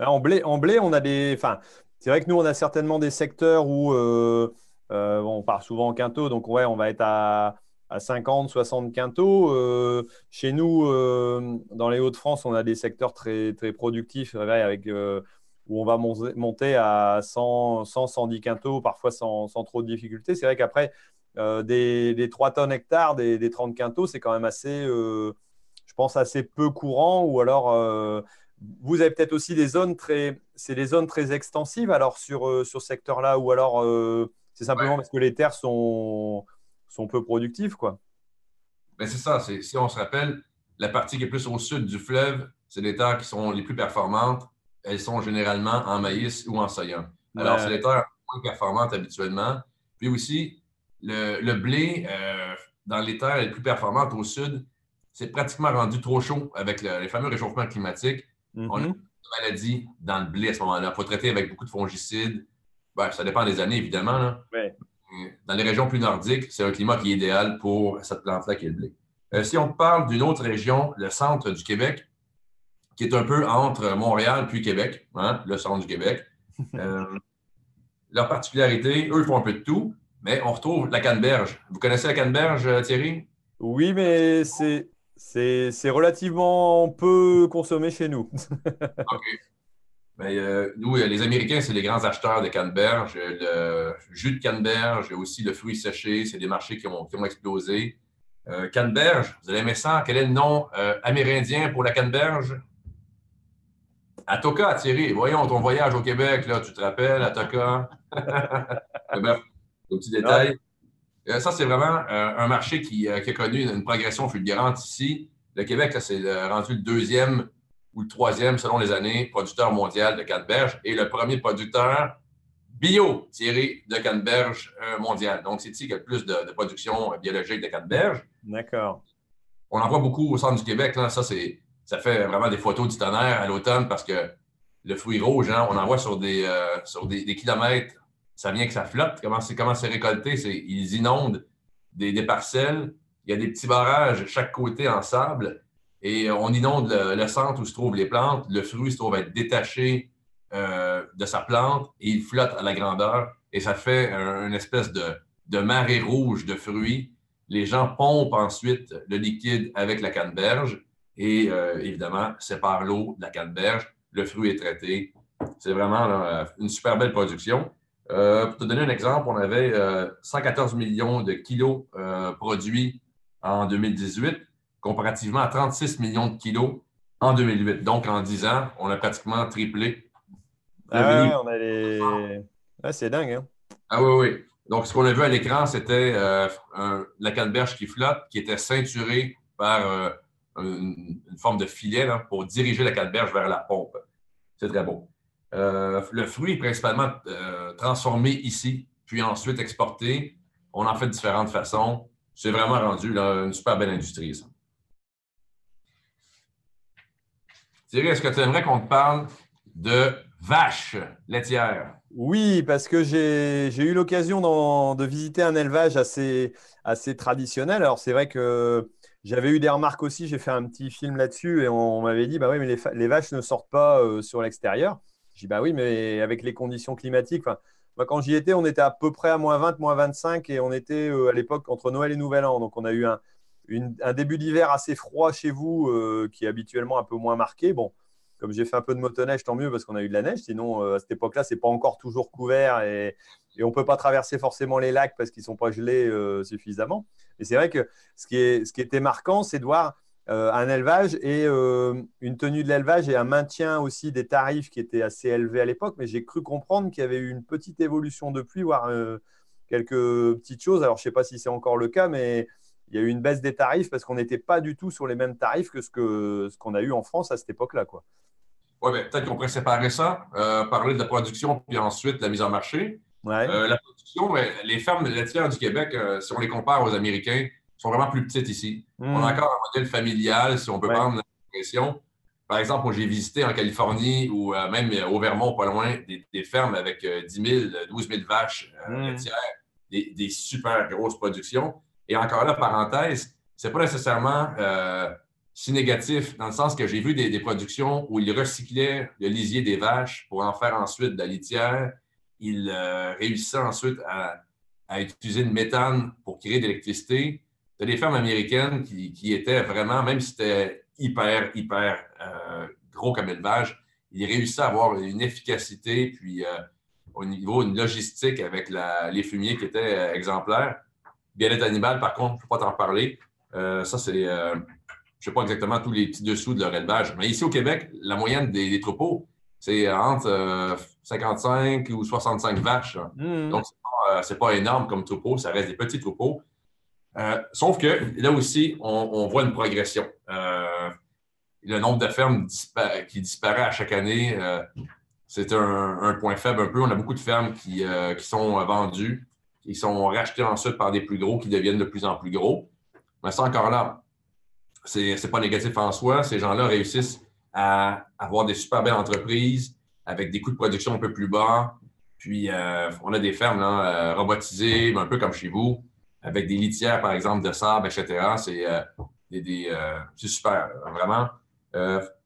En blé, en blé, on a des. Enfin, c'est vrai que nous, on a certainement des secteurs où euh, on part souvent en quinto, donc ouais, on va être à, à 50, 60 quintaux. chez nous, dans les Hauts-de-France, on a des secteurs très, très productifs avec où on va monter à 100, 110 quintaux, parfois sans, trop de difficultés. C'est vrai qu'après, euh, des, 3 tonnes hectares, des, 30 quintaux, c'est quand même assez, euh, je pense, assez peu courant. Ou alors, euh, vous avez peut-être aussi des zones très, c'est des zones très extensives alors sur, sur ce secteur-là, ou alors c'est simplement parce que les terres sont, sont peu productives, quoi. Ben, c'est ça. Si on se rappelle, la partie qui est plus au sud du fleuve, c'est les terres qui sont les plus performantes elles sont généralement en maïs ou en soya. Alors, c'est les terres moins performantes habituellement. Puis aussi, le, blé, euh, dans les terres les plus performantes au sud, c'est pratiquement rendu trop chaud avec les fameux réchauffements climatiques. On a mm-hmm. des maladies dans le blé à ce moment-là. Il faut traiter avec beaucoup de fongicides. Ben, ça dépend des années, évidemment. Dans les régions plus nordiques, c'est un climat qui est idéal pour cette plante-là qui est le blé. Euh, si on parle d'une autre région, le centre du Québec, qui est un peu entre Montréal puis Québec, hein, le centre du Québec. Euh, leur particularité, eux, ils font un peu de tout, mais on retrouve la canneberge. Vous connaissez la canneberge, euh, Thierry? Oui, mais c'est, c'est, relativement peu consommé chez nous. OK. Mais, euh, nous, les Américains, c'est les grands acheteurs de canneberge. Le jus de canneberge, aussi le fruit séché, c'est des marchés qui ont, qui ont explosé. canneberge, vous allez aimer ça. Quel est le nom amérindien pour la canneberge? Atoka, Thierry, voyons ton voyage au Québec, là, tu te rappelles, Atoka? Bref, un petit détail. Euh, ça, c'est vraiment euh, un marché qui, euh, qui, a connu une, progression fulgurante ici. Le Québec, c'est rendu le deuxième ou le troisième, selon les années, producteur mondial de canneberge et le premier producteur bio, Thierry, de canneberge mondial. Donc, c'est ici qu'il y a le plus de, production biologique de canneberge. D'accord. On en voit beaucoup au centre du Québec. Là. Ça, c'est ça fait vraiment des photos du tonnerre à l'automne parce que le fruit rouge, hein, on en voit sur des, euh, sur des, kilomètres. Ça vient que ça flotte. Comment c'est, comment c'est récolté? C'est, ils inondent des, des, parcelles. Il y a des petits barrages chaque côté en sable. Et on inonde le, centre où se trouvent les plantes. Le fruit se trouve être détaché euh, de sa plante et il flotte à la grandeur. Et ça fait une espèce de, de marée rouge de fruits. Les gens pompent ensuite le liquide avec la canneberge et euh, évidemment séparent l'eau de la canneberge. Le fruit est traité. C'est vraiment une super belle production. Euh, pour te donner un exemple, on avait 114 millions de kilos produits en 2018 comparativement à 36 millions de kilos en 2008. Donc, en 10 ans, on a pratiquement triplé. Ah on a les... Ah, c'est dingue, hein? Ah oui, oui. Donc, ce qu'on a vu à l'écran, c'était euh, la canneberge qui flotte, qui était ceinturée par euh, une, forme de filet pour diriger la canneberge vers la pompe. C'est très beau. Euh, le fruit est principalement transformé ici, puis ensuite exporté. On en fait de différentes façons. C'est vraiment rendu une super belle industrie, ça. Thierry, est-ce que tu aimerais qu'on te parle de vaches laitières? Oui, parce que j'ai eu l'occasion de visiter un élevage assez, traditionnel. Alors, c'est vrai que j'avais eu des remarques aussi, j'ai fait un petit film là-dessus et on, m'avait dit bah oui, mais les, vaches ne sortent pas euh, sur l'extérieur. J'ai dit bah oui, mais avec les conditions climatiques. Moi, quand j'y étais, on était à peu près à moins 20, moins 25 et on était euh, à l'époque entre Noël et Nouvel An. Donc, on a eu un, un début d'hiver assez froid chez vous, euh, qui est habituellement un peu moins marqué. Bon, comme j'ai fait un peu de motoneige, tant mieux parce qu'on a eu de la neige. Sinon, euh, à cette époque-là, c'est pas encore toujours couvert et, et on peut pas traverser forcément les lacs parce qu'ils sont pas gelés euh, suffisamment. Mais c'est vrai que ce qui, est, ce qui était marquant, c'est de voir un élevage et une tenue de l'élevage et un maintien aussi des tarifs qui étaient assez élevés à l'époque. Mais j'ai cru comprendre qu'il y avait eu une petite évolution depuis, voire quelques petites choses. Alors, je sais pas si c'est encore le cas, mais il y a eu une baisse des tarifs parce qu'on n'était pas du tout sur les mêmes tarifs que ce qu'on ce qu'on a eu en France à cette époque-là. Oui, ben, peut-être qu'on pourrait séparer ça, euh, parler de la production puis ensuite la mise en marché. Euh, la production, ben, les fermes laitières du Québec, euh, si on les compare aux Américains, sont vraiment plus petites ici. Hmm. On a encore un modèle familial, si on peut prendre l'impression. Par exemple, j'ai visité en Californie ou même au Vermont, pas loin, des, fermes avec 10 000, 12 000 vaches hmm. laitières, des, des super grosses productions. Et encore là, parenthèse, c'est pas nécessairement euh, si négatif, dans le sens que j'ai vu des, productions où ils recyclaient le lisier des vaches pour en faire ensuite de la litière. Ils euh, réussissaient ensuite à, utiliser le méthane pour créer de l'électricité. Il y a des fermes américaines qui, étaient vraiment, même si c'était hyper, hyper euh, gros comme élevage, ils réussissaient à avoir une efficacité, puis au niveau de logistique avec les fumiers qui étaient exemplaires. Bien-être animal, par contre, je ne peux pas t'en parler. Euh, ça, c'est, euh, je ne sais pas exactement tous les petits dessous de leur élevage. Mais ici au Québec, la moyenne des, troupeaux, c'est entre 55 euh, ou 65 vaches. Mmh. Donc, ce n'est pas, énorme comme troupeau, ça reste des petits troupeaux. sauf que là aussi, on, voit une progression. le nombre de fermes qui disparaît à chaque année, c'est un, point faible un peu. On a beaucoup de fermes qui, qui sont vendues ils sont rachetés ensuite par des plus gros qui deviennent de plus en plus gros. Mais ça, encore là, ce n'est pas négatif en soi. Ces gens-là réussissent à avoir des super belles entreprises avec des coûts de production un peu plus bas. Puis, euh, on a des fermes là, euh, robotisées, un peu comme chez vous, avec des litières, par exemple, de sable, etc. C'est euh, super, vraiment.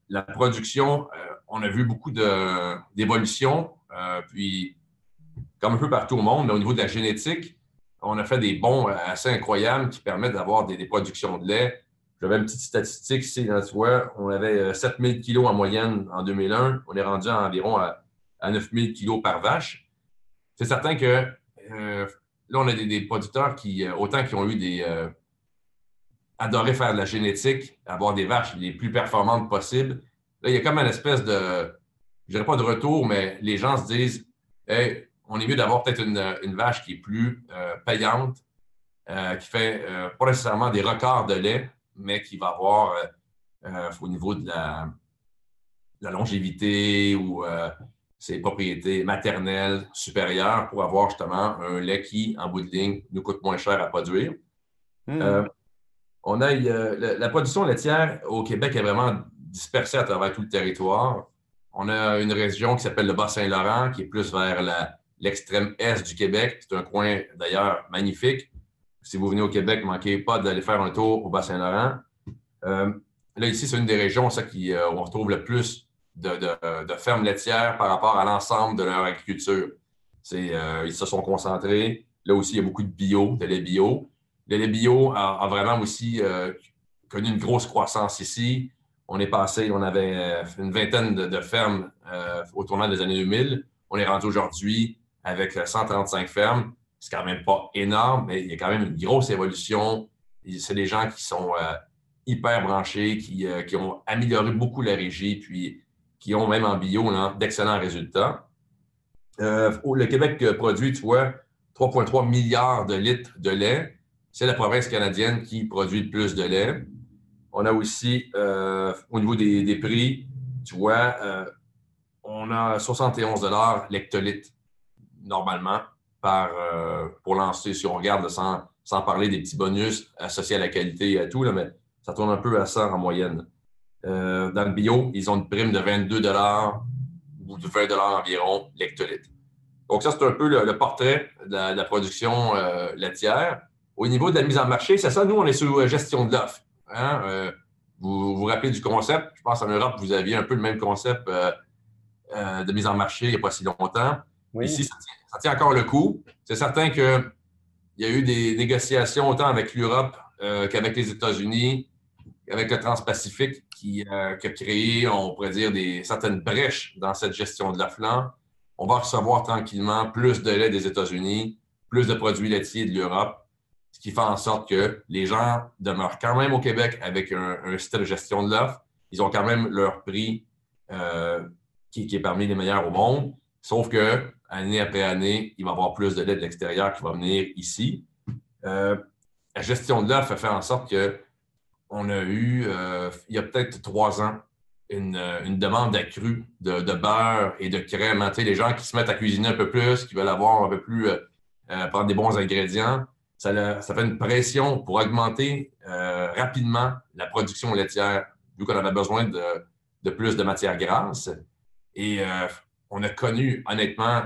la production, on a vu beaucoup d'évolution. puis, comme un peu partout au monde, mais au niveau de la génétique, on a fait des bons assez incroyables qui permettent d'avoir des, productions de lait. J'avais une petite statistique ici, tu vois, on avait 7000 euh, kilos en moyenne en 2001. On est rendu à environ à, 9000 kilos par vache. C'est certain que euh, là, on a des, producteurs qui, euh, autant qui ont eu des. adoré faire de la génétique, avoir des vaches les plus performantes possibles. Là, il y a comme une espèce de. Je dirais pas de retour, mais les gens se disent Hey, on est mieux d'avoir peut-être une, vache qui est plus euh, payante, euh, qui fait euh, pas nécessairement des records de lait, mais qui va avoir au niveau de la, longévité ou ses propriétés maternelles supérieures pour avoir justement un lait qui, en bout de ligne, nous coûte moins cher à produire. Hmm. on a la, production laitière au Québec est vraiment dispersés à travers tout le territoire. On a une région qui s'appelle le Bas-Saint-Laurent, qui est plus vers l'extrême est du Québec. C'est un coin d'ailleurs magnifique. Si vous venez au Québec, ne manquez pas d'aller faire un tour au Bas-Saint-Laurent. Euh, là, ici, c'est une des régions euh, où on retrouve le plus de, fermes laitières par rapport à l'ensemble de leur agriculture. Euh, ils se sont concentrés. Là aussi, il y a beaucoup de bio, de lait bio. Le lait bio a, vraiment aussi connu une grosse croissance ici. On est passé, on avait une vingtaine de, fermes au tournant des années 2000. On est rendu aujourd'hui avec 135 fermes. C'est quand même pas énorme, mais il y a quand même une grosse évolution. C'est des gens qui sont hyper branchés, euh, qui, ont amélioré beaucoup la régie, puis qui ont même en bio d'excellents résultats. Euh, le Québec produit, tu vois, 3,3 milliards de litres de lait. C'est la province canadienne qui produit le plus de lait. On a aussi, euh, au niveau des, prix, tu vois, on a 71 l'hectolitre normalement par, pour lancer, si on regarde sans, sans, parler des petits bonus associés à la qualité et à tout, là, mais ça tourne un peu à 100 en moyenne. Euh, dans le bio, ils ont une prime de 22 ou de 20 environ l'hectolitre. Donc, ça, c'est un peu le, portrait de la, production euh, laitière. Au niveau de la mise en marché, c'est ça, nous, on est sous euh, gestion de l'offre. Hein. vous, vous rappelez du concept? Je pense en Europe, vous aviez un peu le même concept de mise en marché il n'y a pas si longtemps. Ici, ça tient, encore le coup. C'est certain qu'il y a eu des négociations autant avec l'Europe qu'avec les États-Unis avec le Trans-Pacifique qui, euh, a créé, on pourrait dire, des, certaines brèches dans cette gestion de la flanc. On va recevoir tranquillement plus de lait des États-Unis, plus de produits laitiers de l'Europe, ce qui fait en sorte que les gens demeurent quand même au Québec avec un, système de gestion de l'offre. Ils ont quand même leur prix euh, qui, est parmi les meilleurs au monde, sauf que année après année, il va y avoir plus de lait de l'extérieur qui va venir ici. Euh, la gestion de l'offre fait en sorte que on a eu, euh, il y a peut-être trois ans, une, euh, demande accrue de, beurre et de crème. Tu les gens qui se mettent à cuisiner un peu plus, qui veulent avoir un peu plus, prendre des bons ingrédients, ça, fait une pression pour augmenter rapidement la production laitière, vu qu'on avait besoin de, plus de matières grasses. Et on a connu, honnêtement,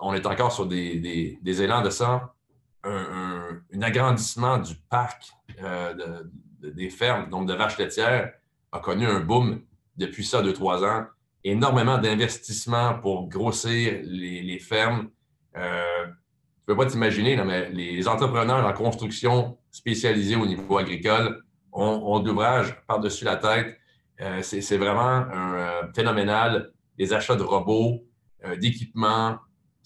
on est encore sur des, élans de ça, un, agrandissement du parc de, des fermes, donc de vaches laitières, a connu un boom depuis ça, deux, trois ans. Énormément d'investissements pour grossir les, fermes. Euh, tu ne peux pas t'imaginer, mais les entrepreneurs en construction spécialisés au niveau agricole ont, d'ouvrages par-dessus la tête. Euh, c'est vraiment euh, phénoménal. Les achats de robots, d'équipements.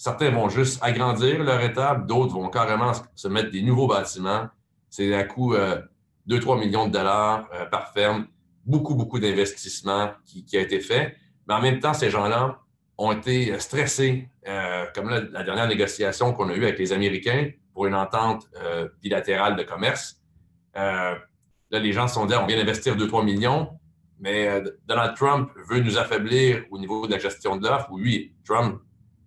Certains vont juste agrandir leur étable, d'autres vont carrément se mettre des nouveaux bâtiments. C'est à coût 2-3 millions de dollars euh, par ferme, beaucoup, beaucoup d'investissements qui, qui, a été fait. Mais en même temps, ces gens-là ont été stressés, euh, comme la dernière négociation qu'on a eue avec les Américains pour une entente euh, bilatérale de commerce. là, les gens se sont dit, on vient d'investir 2-3 millions, mais Donald Trump veut nous affaiblir au niveau de la gestion de l'offre. Oui, Trump,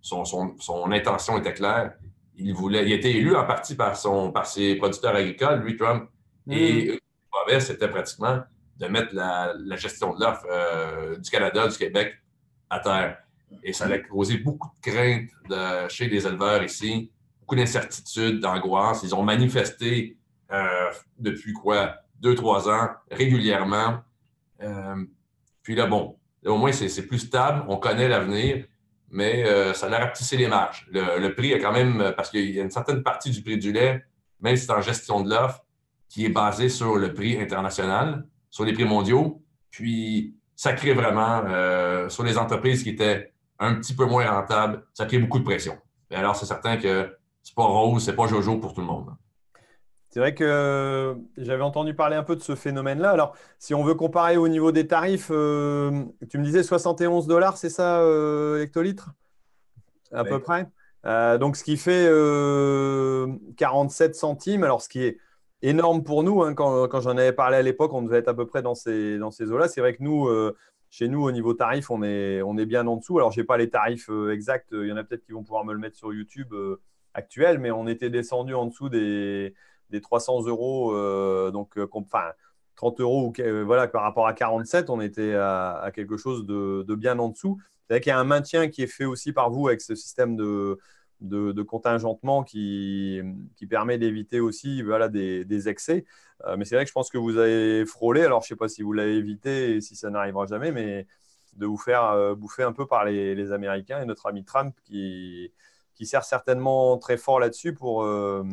son, son, son, intention était claire. Il voulait, il était élu en partie par, son, par ses producteurs agricoles. Lui, Trump, et le c'était pratiquement de mettre la, gestion de l'offre euh, du Canada, du Québec à terre. Et ça a causé beaucoup de craintes de, chez les éleveurs ici, beaucoup d'incertitudes, d'angoisse. Ils ont manifesté euh, depuis quoi, deux, trois ans, régulièrement. Euh, puis là, bon, au moins, c'est plus stable, on connaît l'avenir, mais ça a rapetissé les marges. Le, le, prix a quand même, parce qu'il y a une certaine partie du prix du lait, même si c'est en gestion de l'offre, qui est basé sur le prix international, sur les prix mondiaux. Puis, ça crée vraiment, euh, sur les entreprises qui étaient un petit peu moins rentables, ça crée beaucoup de pression. Et alors, c'est certain que c'est pas rose, c'est pas jojo pour tout le monde. C'est vrai que j'avais entendu parler un peu de ce phénomène-là. Alors, si on veut comparer au niveau des tarifs, euh, tu me disais 71 dollars, c'est ça, euh, hectolitre À peu près. donc, ce qui fait 47 centimes. Alors, ce qui est énorme pour nous. Hein. Quand, j'en avais parlé à l'époque, on devait être à peu près dans ces, dans ces eaux-là. C'est vrai que nous, euh, chez nous, au niveau tarif, on est, on est bien en dessous. Alors, je n'ai pas les tarifs euh, exacts. Il y en a peut-être qui vont pouvoir me le mettre sur YouTube euh, actuel, mais on était descendu en dessous des, des 300 euros. donc, enfin, 30 euros, voilà, par rapport à 47, on était à, quelque chose de, bien en dessous. C'est-à-dire qu'il y a un maintien qui est fait aussi par vous avec ce système de, de, contingentement qui, qui permet d'éviter aussi voilà, des, excès. mais c'est vrai que je pense que vous avez frôlé, alors je ne sais pas si vous l'avez évité et si ça n'arrivera jamais, mais de vous faire euh, bouffer un peu par les, Américains et notre ami Trump qui, qui sert certainement très fort là-dessus pour... Euh,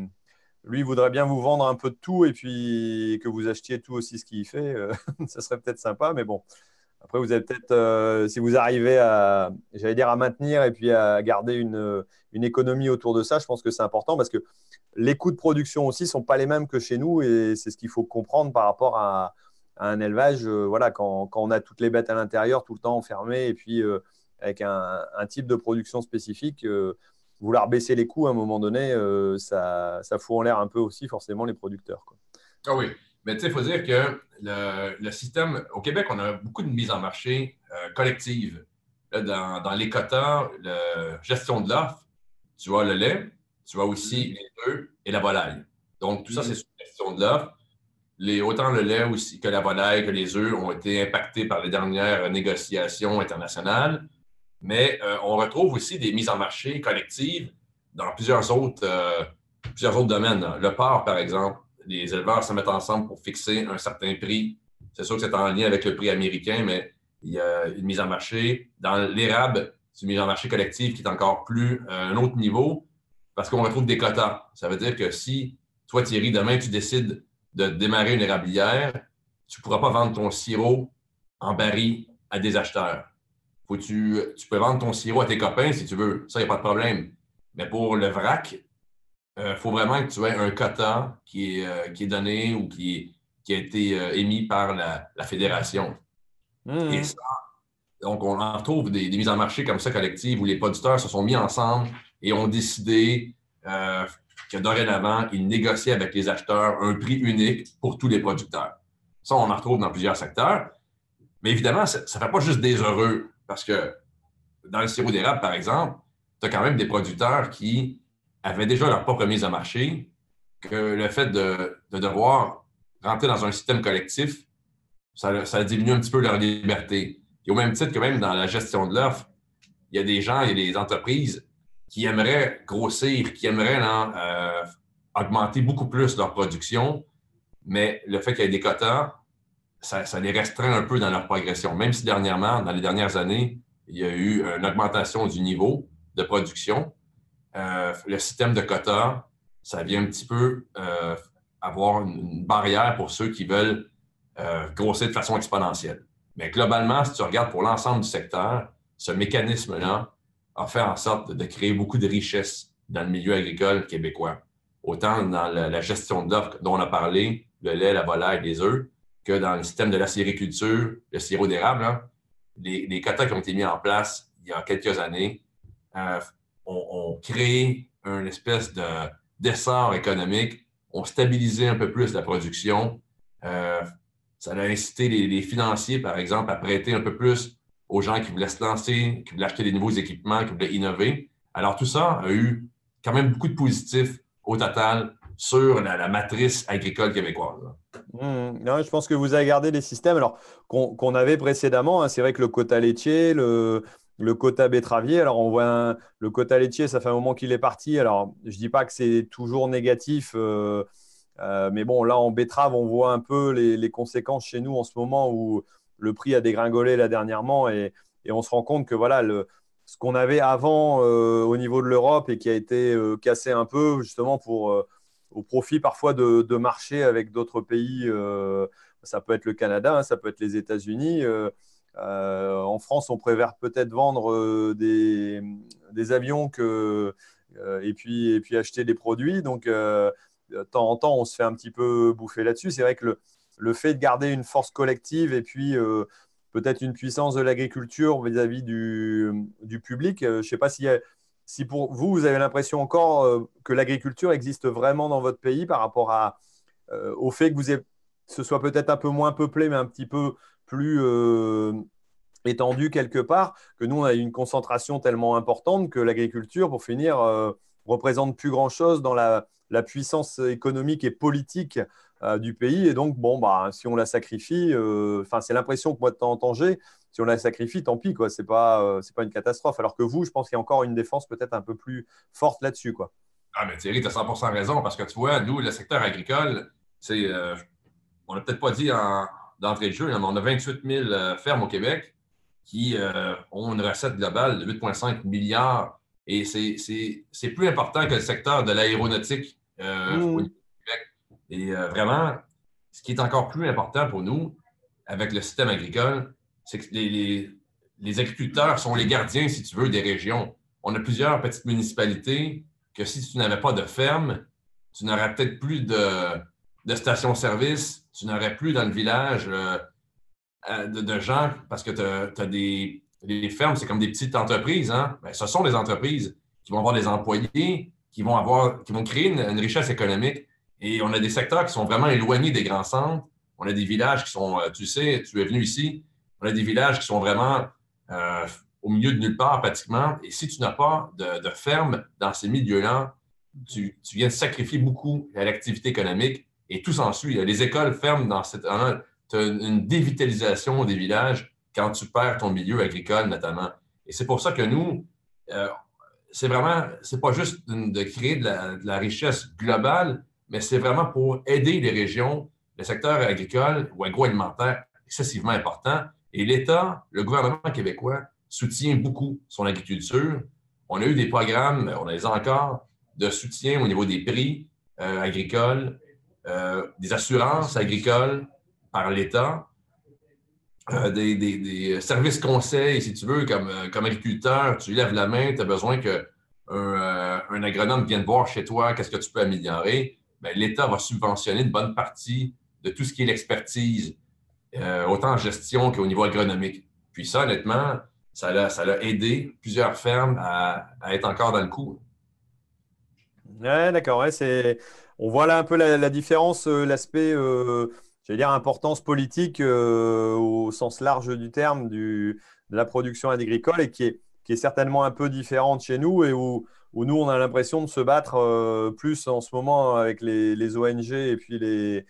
lui, voudrait bien vous vendre un peu de tout et puis que vous achetiez tout aussi ce qu'il fait. Euh, ça serait peut-être sympa, mais bon. Après, vous avez peut-être, si vous arrivez à, j'allais dire, à maintenir et puis à garder une, une économie autour de ça, je pense que c'est important parce que les coûts de production aussi ne sont pas les mêmes que chez nous et c'est ce qu'il faut comprendre par rapport à, un élevage, euh, voilà, quand, on a toutes les bêtes à l'intérieur, tout le temps enfermées, et puis euh, avec un, type de production spécifique, euh, vouloir baisser les coûts à un moment donné, ça, ça fout en l'air un peu aussi forcément les producteurs. Ah oui, mais tu sais, il faut dire que le, système, au Québec, on a beaucoup de mise en marché collective. dans, les quotas, la gestion de l'offre, tu vois le lait, tu vois aussi les œufs et la volaille. Donc, tout ça, c'est sur la gestion de l'offre autant le lait aussi, que la volaille, que les œufs ont été impactés par les dernières négociations internationales. Mais euh, on retrouve aussi des mises en marché collectives dans plusieurs autres, euh, plusieurs autres domaines. Le porc, par exemple, les éleveurs se mettent ensemble pour fixer un certain prix. C'est sûr que c'est en lien avec le prix américain, mais il y a une mise en marché. Dans l'érable, c'est une mise en marché collective qui est encore plus euh, un autre niveau parce qu'on retrouve des quotas. Ça veut dire que si toi, Thierry, demain, tu décides de démarrer une érablière, tu ne pourras pas vendre ton sirop en baril à des acheteurs. Faut tu, tu peux vendre ton sirop à tes copains si tu veux. Ça, il n'y a pas de problème. Mais pour le vrac, il euh, faut vraiment que tu aies un quota qui est, euh, qui est donné ou qui, qui a été euh, émis par la, fédération. Mmh. Et ça, donc, on en retrouve des, mises en marché comme ça collectives où les producteurs se sont mis ensemble et ont décidé que dorénavant, ils négocient avec les acheteurs un prix unique pour tous les producteurs. Ça, on en retrouve dans plusieurs secteurs. Mais évidemment, ça ne fait pas juste des heureux, parce que dans le sirop d'érable, par exemple, tu as quand même des producteurs qui avaient déjà leur propre mise à marché, que le fait de, devoir rentrer dans un système collectif, ça, diminue un petit peu leur liberté. Et au même titre que même dans la gestion de l'offre, il y a des gens, il y a des entreprises qui aimeraient grossir, qui aimeraient euh, augmenter beaucoup plus leur production, mais le fait qu'il y ait des quotas, ça, les restreint un peu dans leur progression. Même si dernièrement, dans les dernières années, il y a eu une augmentation du niveau de production, euh, le système de quotas, ça vient un petit peu euh, avoir une, barrière pour ceux qui veulent grossir de façon exponentielle. Mais globalement, si tu regardes pour l'ensemble du secteur, ce mécanisme-là a fait en sorte de créer beaucoup de richesses dans le milieu agricole québécois. Autant dans la, gestion de dont on a parlé, le lait, la volaille, les œufs, que dans le système de la sériculture, le sirop d'érable. Hein. Les, quotas qui ont été mis en place il y a quelques années euh, ont, créé une espèce de d'essor économique, ont stabilisé un peu plus la production. Euh, ça a incité les, les, financiers, par exemple, à prêter un peu plus aux gens qui voulaient se lancer, qui voulaient acheter des nouveaux équipements, qui voulaient innover. Alors, tout ça a eu quand même beaucoup de positifs au total sur la, matrice agricole québécoise. Mmh. je pense que vous avez gardé les systèmes alors qu'on avait précédemment. Hein. c'est vrai que le quota laitier, le, quota betteravier, alors on voit le quota laitier, ça fait un moment qu'il est parti. Alors, je ne dis pas que c'est toujours négatif, euh, euh, mais bon, là, en betterave, on voit un peu les, conséquences chez nous en ce moment où le prix a dégringolé là dernièrement et, on se rend compte que voilà, ce qu'on avait avant euh, au niveau de l'Europe et qui a été cassé un peu justement pour, au profit parfois de, de marchés avec d'autres pays. ça peut être le Canada, hein, ça peut être les États-Unis. en France, on préfère peut-être vendre des, avions que, et, puis, et puis acheter des produits. Donc, de temps en temps, on se fait un petit peu bouffer là-dessus. C'est vrai que le, le fait de garder une force collective et puis euh, peut-être une puissance de l'agriculture vis-à-vis du, public. Euh, je ne sais pas si, si pour vous, vous avez l'impression encore euh, que l'agriculture existe vraiment dans votre pays par rapport à, au fait que vous ce soit peut-être un peu moins peuplé, mais un petit peu plus étendu quelque part, que nous, on a une concentration tellement importante que l'agriculture, pour finir, représente plus grand-chose dans la, la puissance économique et politique du pays. Et donc, bon, bah, si on la sacrifie, enfin, c'est l'impression que moi de temps en temps j'ai. Si on la sacrifie, tant pis, quoi. C'est pas, c'est pas une catastrophe. Alors que vous, je pense qu'il y a encore une défense peut-être un peu plus forte là-dessus, quoi. Ah, mais Thierry, tu as 100% raison parce que tu vois, nous, le secteur agricole, c'est, on n'a peut-être pas dit d'entrée de jeu, mais on a 28 000 fermes au Québec qui euh, ont une recette globale de 8,5 milliards. Et c'est plus important que le secteur de l'aéronautique euh, mmh. Et euh, vraiment, ce qui est encore plus important pour nous avec le système agricole, c'est que les, agriculteurs sont les gardiens, si tu veux, des régions. On a plusieurs petites municipalités que si tu n'avais pas de ferme, tu n'aurais peut-être plus de, stations-service, tu n'aurais plus dans le village euh, de, gens, parce que tu as, des les fermes, c'est comme des petites entreprises. Hein? Ben, ce sont des entreprises qui vont avoir des employés, qui vont, avoir, qui vont créer une, richesse économique. Et on a des secteurs qui sont vraiment éloignés des grands centres. On a des villages qui sont, euh, tu sais, tu es venu ici, on a des villages qui sont vraiment euh, au milieu de nulle part pratiquement. Et si tu n'as pas de, ferme dans ces milieux-là, tu, viens de sacrifier beaucoup à l'activité économique et tout s'ensuit. Les écoles ferment dans cette une dévitalisation des villages quand tu perds ton milieu agricole, notamment. Et c'est pour ça que nous, euh, c'est vraiment, c'est pas juste de, créer de la, richesse globale, mais c'est vraiment pour aider les régions, le secteur agricole ou agroalimentaire excessivement important. Et l'État, le gouvernement québécois, soutient beaucoup son agriculture. On a eu des programmes, on les a encore, de soutien au niveau des prix euh, agricoles, euh, des assurances agricoles, par l'État, euh, des, services conseils, si tu veux, comme, agriculteur, tu lèves la main, tu as besoin qu'un euh, un agronome vienne voir chez toi qu'est-ce que tu peux améliorer. Ben, L'État va subventionner une bonne partie de tout ce qui est l'expertise, autant en gestion qu'au niveau agronomique. Puis ça, honnêtement, ça a, ça a aidé plusieurs fermes à, être encore dans le coup. Oui, d'accord. Ouais, on voit là un peu la, différence, l'aspect j'allais dire, importance politique euh, au sens large du terme de la production agricole et qui est, qui est certainement un peu différente chez nous et où, où nous, on a l'impression de se battre euh, plus en ce moment avec les, ONG et puis les,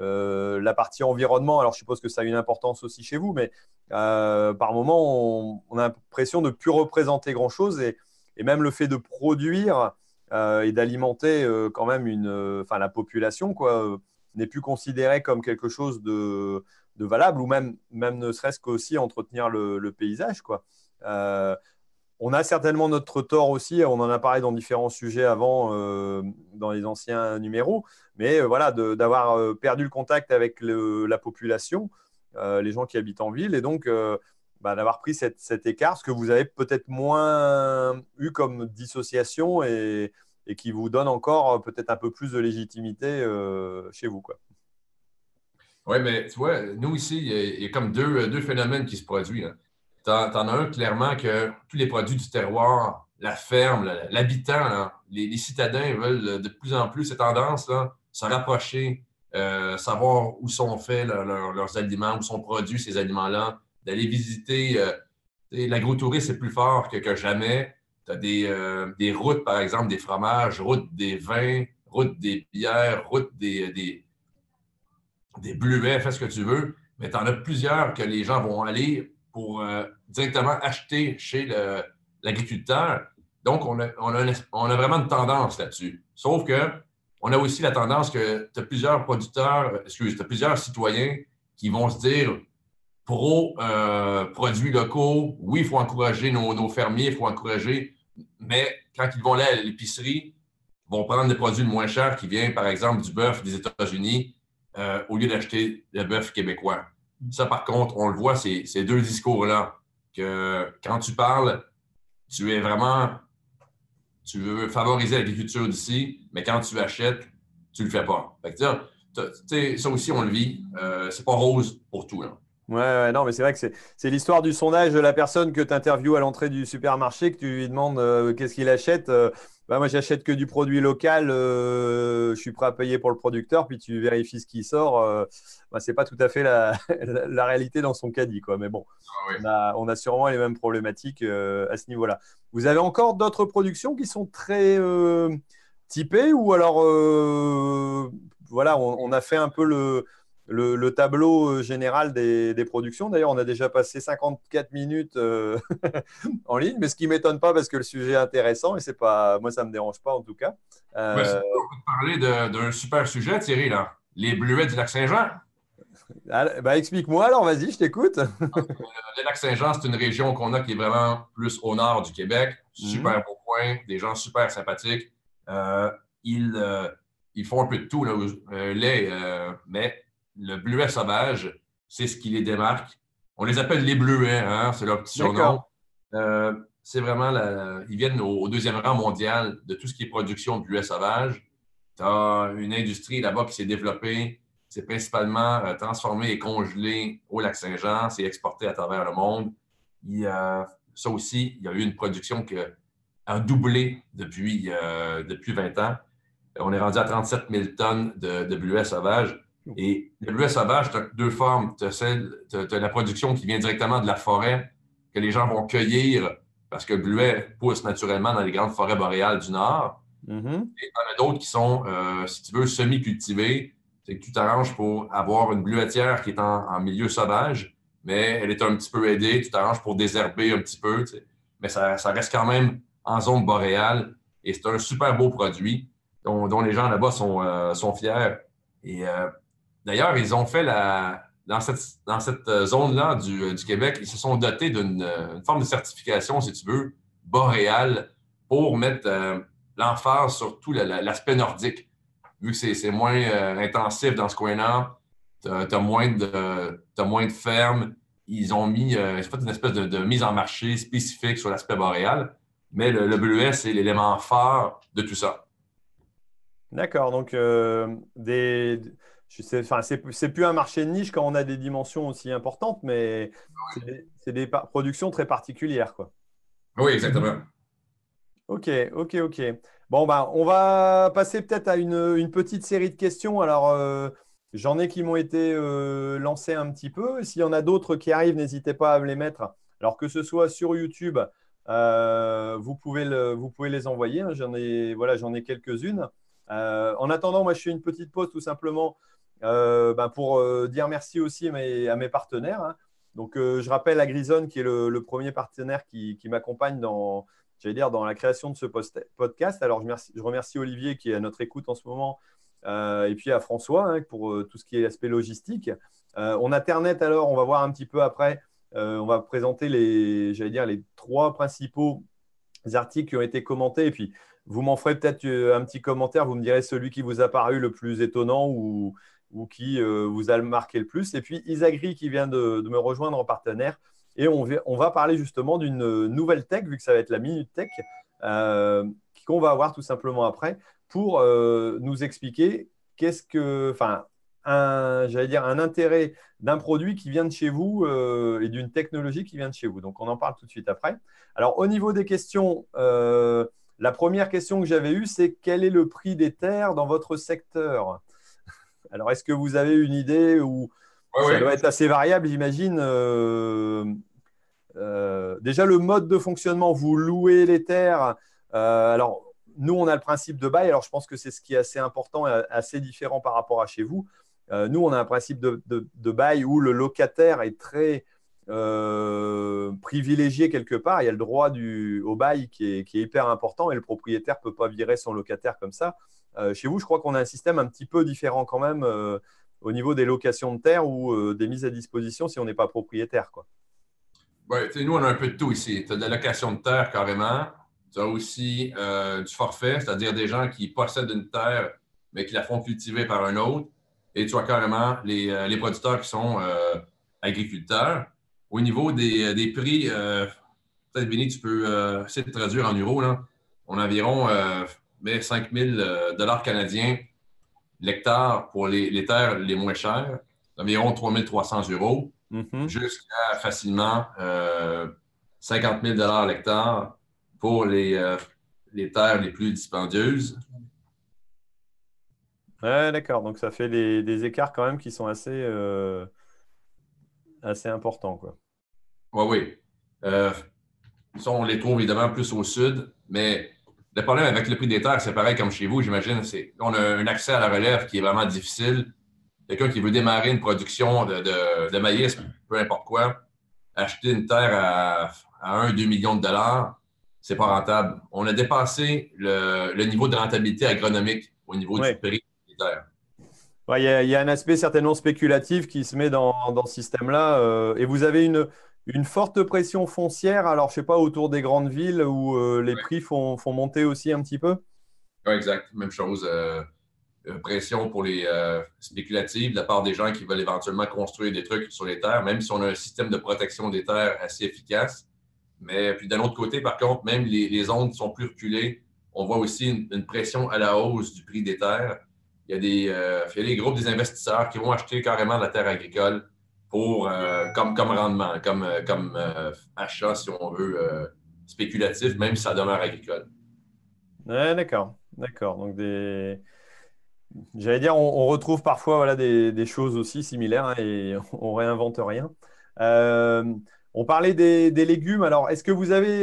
euh, la partie environnement. Alors, je suppose que ça a une importance aussi chez vous, mais par moment, on, a l'impression de ne plus représenter grand-chose et, et, même le fait de produire et d'alimenter quand même une, la population, quoi n'est plus considéré comme quelque chose de, valable ou même, ne serait-ce qu'aussi entretenir le, paysage. Quoi. Euh, on a certainement notre tort aussi, on en a parlé dans différents sujets avant, euh, dans les anciens numéros, mais euh, voilà, d'avoir perdu le contact avec la population, les gens qui habitent en ville, et donc bah, d'avoir pris cet écart, ce que vous avez peut-être moins eu comme dissociation et, qui vous donne encore euh, peut-être un peu plus de légitimité euh, chez vous. Quoi. Oui, mais tu vois, nous ici, il y, a, comme deux, euh, deux, phénomènes qui se produisent. Tu en, as un clairement que tous les produits du terroir, la ferme, l'habitant, les, citadins veulent de plus en plus cette tendance là, se rapprocher, savoir où sont faits leurs aliments, où sont produits ces aliments-là, d'aller visiter. Euh, L'agrotourisme est plus fort que, jamais. Tu as euh, des, routes, par exemple, des fromages, route des vins, route des bières, route des, des, des bleuets, fais ce que tu veux, mais tu en as plusieurs que les gens vont aller pour euh, directement acheter chez l'agriculteur. Donc, on a, a vraiment une tendance là-dessus. Sauf que on a aussi la tendance que tu as plusieurs producteurs, excuse, tu as plusieurs citoyens qui vont se dire pro-produits euh, locaux. Oui, il faut encourager nos, fermiers, il faut encourager, mais quand ils vont aller à l'épicerie, ils vont prendre des produits moins chers qui viennent, par exemple, du bœuf des États-Unis euh, au lieu d'acheter le bœuf québécois. Ça, par contre, on le voit, ces, deux discours-là, que quand tu parles, tu es vraiment, tu veux favoriser l'agriculture d'ici, mais quand tu achètes, tu ne le fais pas. ça aussi, on le vit. Euh, c'est pas rose pour tout. Là. Ouais, non, mais c'est vrai que c'est l'histoire du sondage de la personne que tu interviews à l'entrée du supermarché, que tu lui demandes euh, qu'est-ce qu'il achète. Euh, bah, moi, j'achète que du produit local, euh, je suis prêt à payer pour le producteur, puis tu vérifies ce qui sort. Bah, ce n'est pas tout à fait la, la, réalité dans son caddie. Quoi. Mais bon, ah on, a, on, a, sûrement les mêmes problématiques à ce niveau-là. Vous avez encore d'autres productions qui sont très typé ou alors voilà, on, a fait un peu le, le, tableau général des, des productions. D'ailleurs, on a déjà passé 54 minutes en ligne, mais ce qui m'étonne pas parce que le sujet est intéressant et c'est pas, moi, ça me dérange pas en tout cas. Euh... Ouais, parler d'un super sujet, Thierry, là. Les bleuets du lac Saint-Jean. Bah, Explique-moi alors, vas-y, je t'écoute. le lac Saint-Jean, c'est une région qu'on a qui est vraiment plus au nord du Québec. Super mhm. beau coin, des gens super sympathiques. Euh, ils, euh, ils, font un peu de tout, là, euh, lait, mais le bleuet sauvage, c'est ce qui les démarque. On les appelle les bleuets, hein, c'est leur petit surnom. c'est vraiment, la, ils viennent au, deuxième rang mondial de tout ce qui est production de bleuets sauvages. Tu as une industrie là-bas qui s'est développée c'est principalement euh, transformé et congelé au lac Saint-Jean. C'est exporté à travers le monde. Il, ça aussi, il y a eu une production qui a doublé depuis, euh, depuis 20 ans. On est rendu à 37 000 tonnes de, de bleuets sauvages. Et le bleuet sauvage, tu as deux formes. Tu as, la production qui vient directement de la forêt, que les gens vont cueillir parce que le bleuet pousse naturellement dans les grandes forêts boréales du Nord. Mm-hmm. Et il y en a d'autres qui sont, euh, si tu veux, semi-cultivés, c'est que tu t'arranges pour avoir une bleuetière qui est en, milieu sauvage, mais elle est un petit peu aidée. Tu t'arranges pour désherber un petit peu, mais ça, reste quand même en zone boréale et c'est un super beau produit dont, les gens là-bas sont, euh, sont, fiers. Et euh, d'ailleurs, ils ont fait la. Dans cette, dans cette zone-là du, Québec, ils se sont dotés d'une forme de certification, si tu veux, boréale pour mettre euh, l'emphase sur tout l'aspect nordique vu que c'est moins euh, intensif dans ce coin-là, tu as, moins de fermes. Ils ont mis, euh, fait une espèce de, mise en marché spécifique sur l'aspect boréal, mais le, le bleuet, c'est l'élément phare de tout ça. D'accord, donc euh, des, c'est plus un marché de niche quand on a des dimensions aussi importantes, mais c'est des, productions très particulières. Quoi. Oui, exactement. Ok, ok, ok. Bon, ben, on va passer peut-être à une, petite série de questions. Alors, euh, j'en ai qui m'ont été euh, lancées un petit peu. S'il y en a d'autres qui arrivent, n'hésitez pas à me les mettre. Alors, que ce soit sur YouTube, euh, vous, pouvez vous pouvez les envoyer. Hein. J'en ai, voilà, j'en ai quelques-unes. en attendant, moi, je fais une petite pause tout simplement ben, pour dire merci aussi à mes, partenaires. Hein. Donc, je rappelle à Grison, qui est le, premier partenaire qui m'accompagne dans j'allais dire, dans la création de ce podcast. Alors, je, remercie, Olivier qui est à notre écoute en ce moment, euh, et puis à François hein, pour euh, tout ce qui est aspect logistique. Euh, on a Ternet, alors, on va voir un petit peu après. on va présenter les, j'allais dire, les trois principaux articles qui ont été commentés. Et puis, vous m'en ferez peut-être un petit commentaire. Vous me direz celui qui vous a paru le plus étonnant ou, ou qui vous a marqué le plus. Et puis, Isagri qui vient de me rejoindre en partenaire. Et on va, parler justement d'une nouvelle tech, vu que ça va être la Minute Tech, euh, qu'on va avoir tout simplement après, pour euh, nous expliquer qu'est-ce que, enfin, j'allais dire, un intérêt d'un produit qui vient de chez vous euh, et d'une technologie qui vient de chez vous. Donc, on en parle tout de suite après. Alors, au niveau des questions, la première question que j'avais eue, c'est quel est le prix des terres dans votre secteur? Alors, est-ce que vous avez une idée ou ça doit être assez variable, j'imagine. Euh, euh, déjà, le mode de fonctionnement, vous louez les terres. Euh, alors, nous, on a le principe de bail. Alors, je pense que c'est ce qui est assez important et assez différent par rapport à chez vous. nous, on a un principe de, bail où le locataire est très privilégié quelque part. Il y a le droit du, au bail qui est, qui est, hyper important et le propriétaire ne peut pas virer son locataire comme ça. chez vous, je crois qu'on a un système un petit peu différent quand même au niveau des locations de terre ou euh, des mises à disposition si on n'est pas propriétaire. Quoi. nous, on a un peu de tout ici. Tu as de la location de terre carrément. Tu as aussi euh, du forfait, c'est-à-dire des gens qui possèdent une terre, mais qui la font cultiver par un autre. Et tu as carrément les, euh, producteurs qui sont agriculteurs. Au niveau des, prix, peut-être, Vinny, tu peux essayer de traduire en euros. Là. On a environ 5 000 dollars canadiens l'hectare pour les, terres les moins chères, environ 3300 euros, mhm. jusqu'à facilement 50 000 l'hectare pour les, euh, les terres les plus dispendieuses. Ouais, d'accord. Donc, ça fait des, écarts quand même qui sont assez, euh, assez importants. Quoi. oui. Euh, on les trouve évidemment plus au sud, mais le problème avec le prix des terres, c'est pareil comme chez vous, j'imagine. C'est on a un accès à la relève qui est vraiment difficile. Quelqu'un qui veut démarrer une production de, maïs, peu importe quoi, acheter une terre à, à 1-2 millions de dollars, c'est pas rentable. On a dépassé le, niveau de rentabilité agronomique au niveau du prix des terres. Il y, a un aspect certainement spéculatif qui se met dans, ce système-là. Euh, et vous avez une, une forte pression foncière, alors je ne sais pas, autour des grandes villes où euh, les prix font, monter aussi un petit peu? Oui, exact. Même chose. Euh, euh, pression pour les spéculatives de la part des gens qui veulent éventuellement construire des trucs sur les terres, même si on a un système de protection des terres assez efficace. Mais puis d'un autre côté, par contre, même les, les zones qui sont plus reculées, on voit aussi une, pression à la hausse du prix des terres. Il y, a des, il y a des groupes des investisseurs qui vont acheter carrément de la terre agricole pour, euh, comme, comme rendement, comme, euh, comme euh, achat, si on veut, spéculatif, même si ça demeure agricole. d'accord, d'accord. Donc, j'allais dire, on, retrouve parfois voilà, des, des choses aussi similaires hein, et on réinvente rien. on parlait des, des, légumes. Alors, est-ce que vous avez,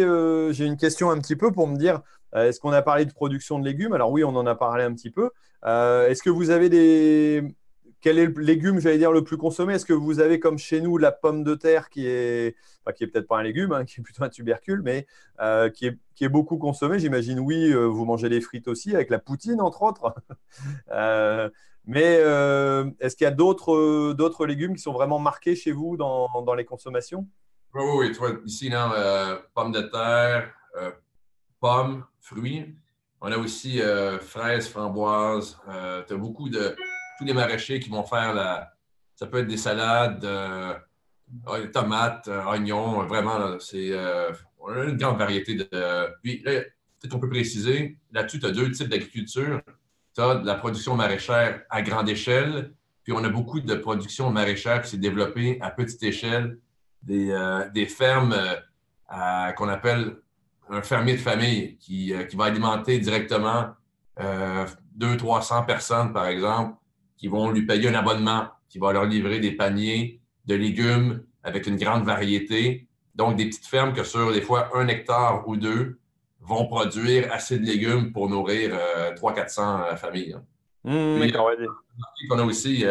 j'ai une question un petit peu pour me dire, est-ce qu'on a parlé de production de légumes? Alors oui, on en a parlé un petit peu. est-ce que vous avez des, quel est le légume, j'allais dire, le plus consommé? Est-ce que vous avez, comme chez nous, la pomme de terre qui est, enfin, qui est peut-être pas un légume, hein, qui est plutôt un tubercule, mais euh, qui, est, qui, est, beaucoup consommé? J'imagine, oui, euh, vous mangez des frites aussi, avec la poutine, entre autres. Euh, mais est-ce qu'il y a d'autres, d'autres légumes qui sont vraiment marqués chez vous dans, dans les consommations? Oui, oui, oui. ici, non, pommes de terre, pommes, fruits. On a aussi fraises, framboises. tu as beaucoup de tous les maraîchers qui vont faire la. Ça peut être des salades, euh, tomates, euh, oignons, vraiment, c'est. Euh, on a une grande variété de. puis peut-être qu'on peut préciser, là-dessus, tu as deux types d'agriculture. Tu as de la production maraîchère à grande échelle, puis on a beaucoup de production maraîchère qui s'est développée à petite échelle, des, des fermes qu'on appelle un fermier de famille qui, qui va alimenter directement euh, 200-300 personnes, par exemple, qui vont lui payer un abonnement, qui va leur livrer des paniers de légumes avec une grande variété. Donc, des petites fermes que sur des fois un hectare ou deux vont produire assez de légumes pour nourrir 300-400 euh, familles. Mmh, on a aussi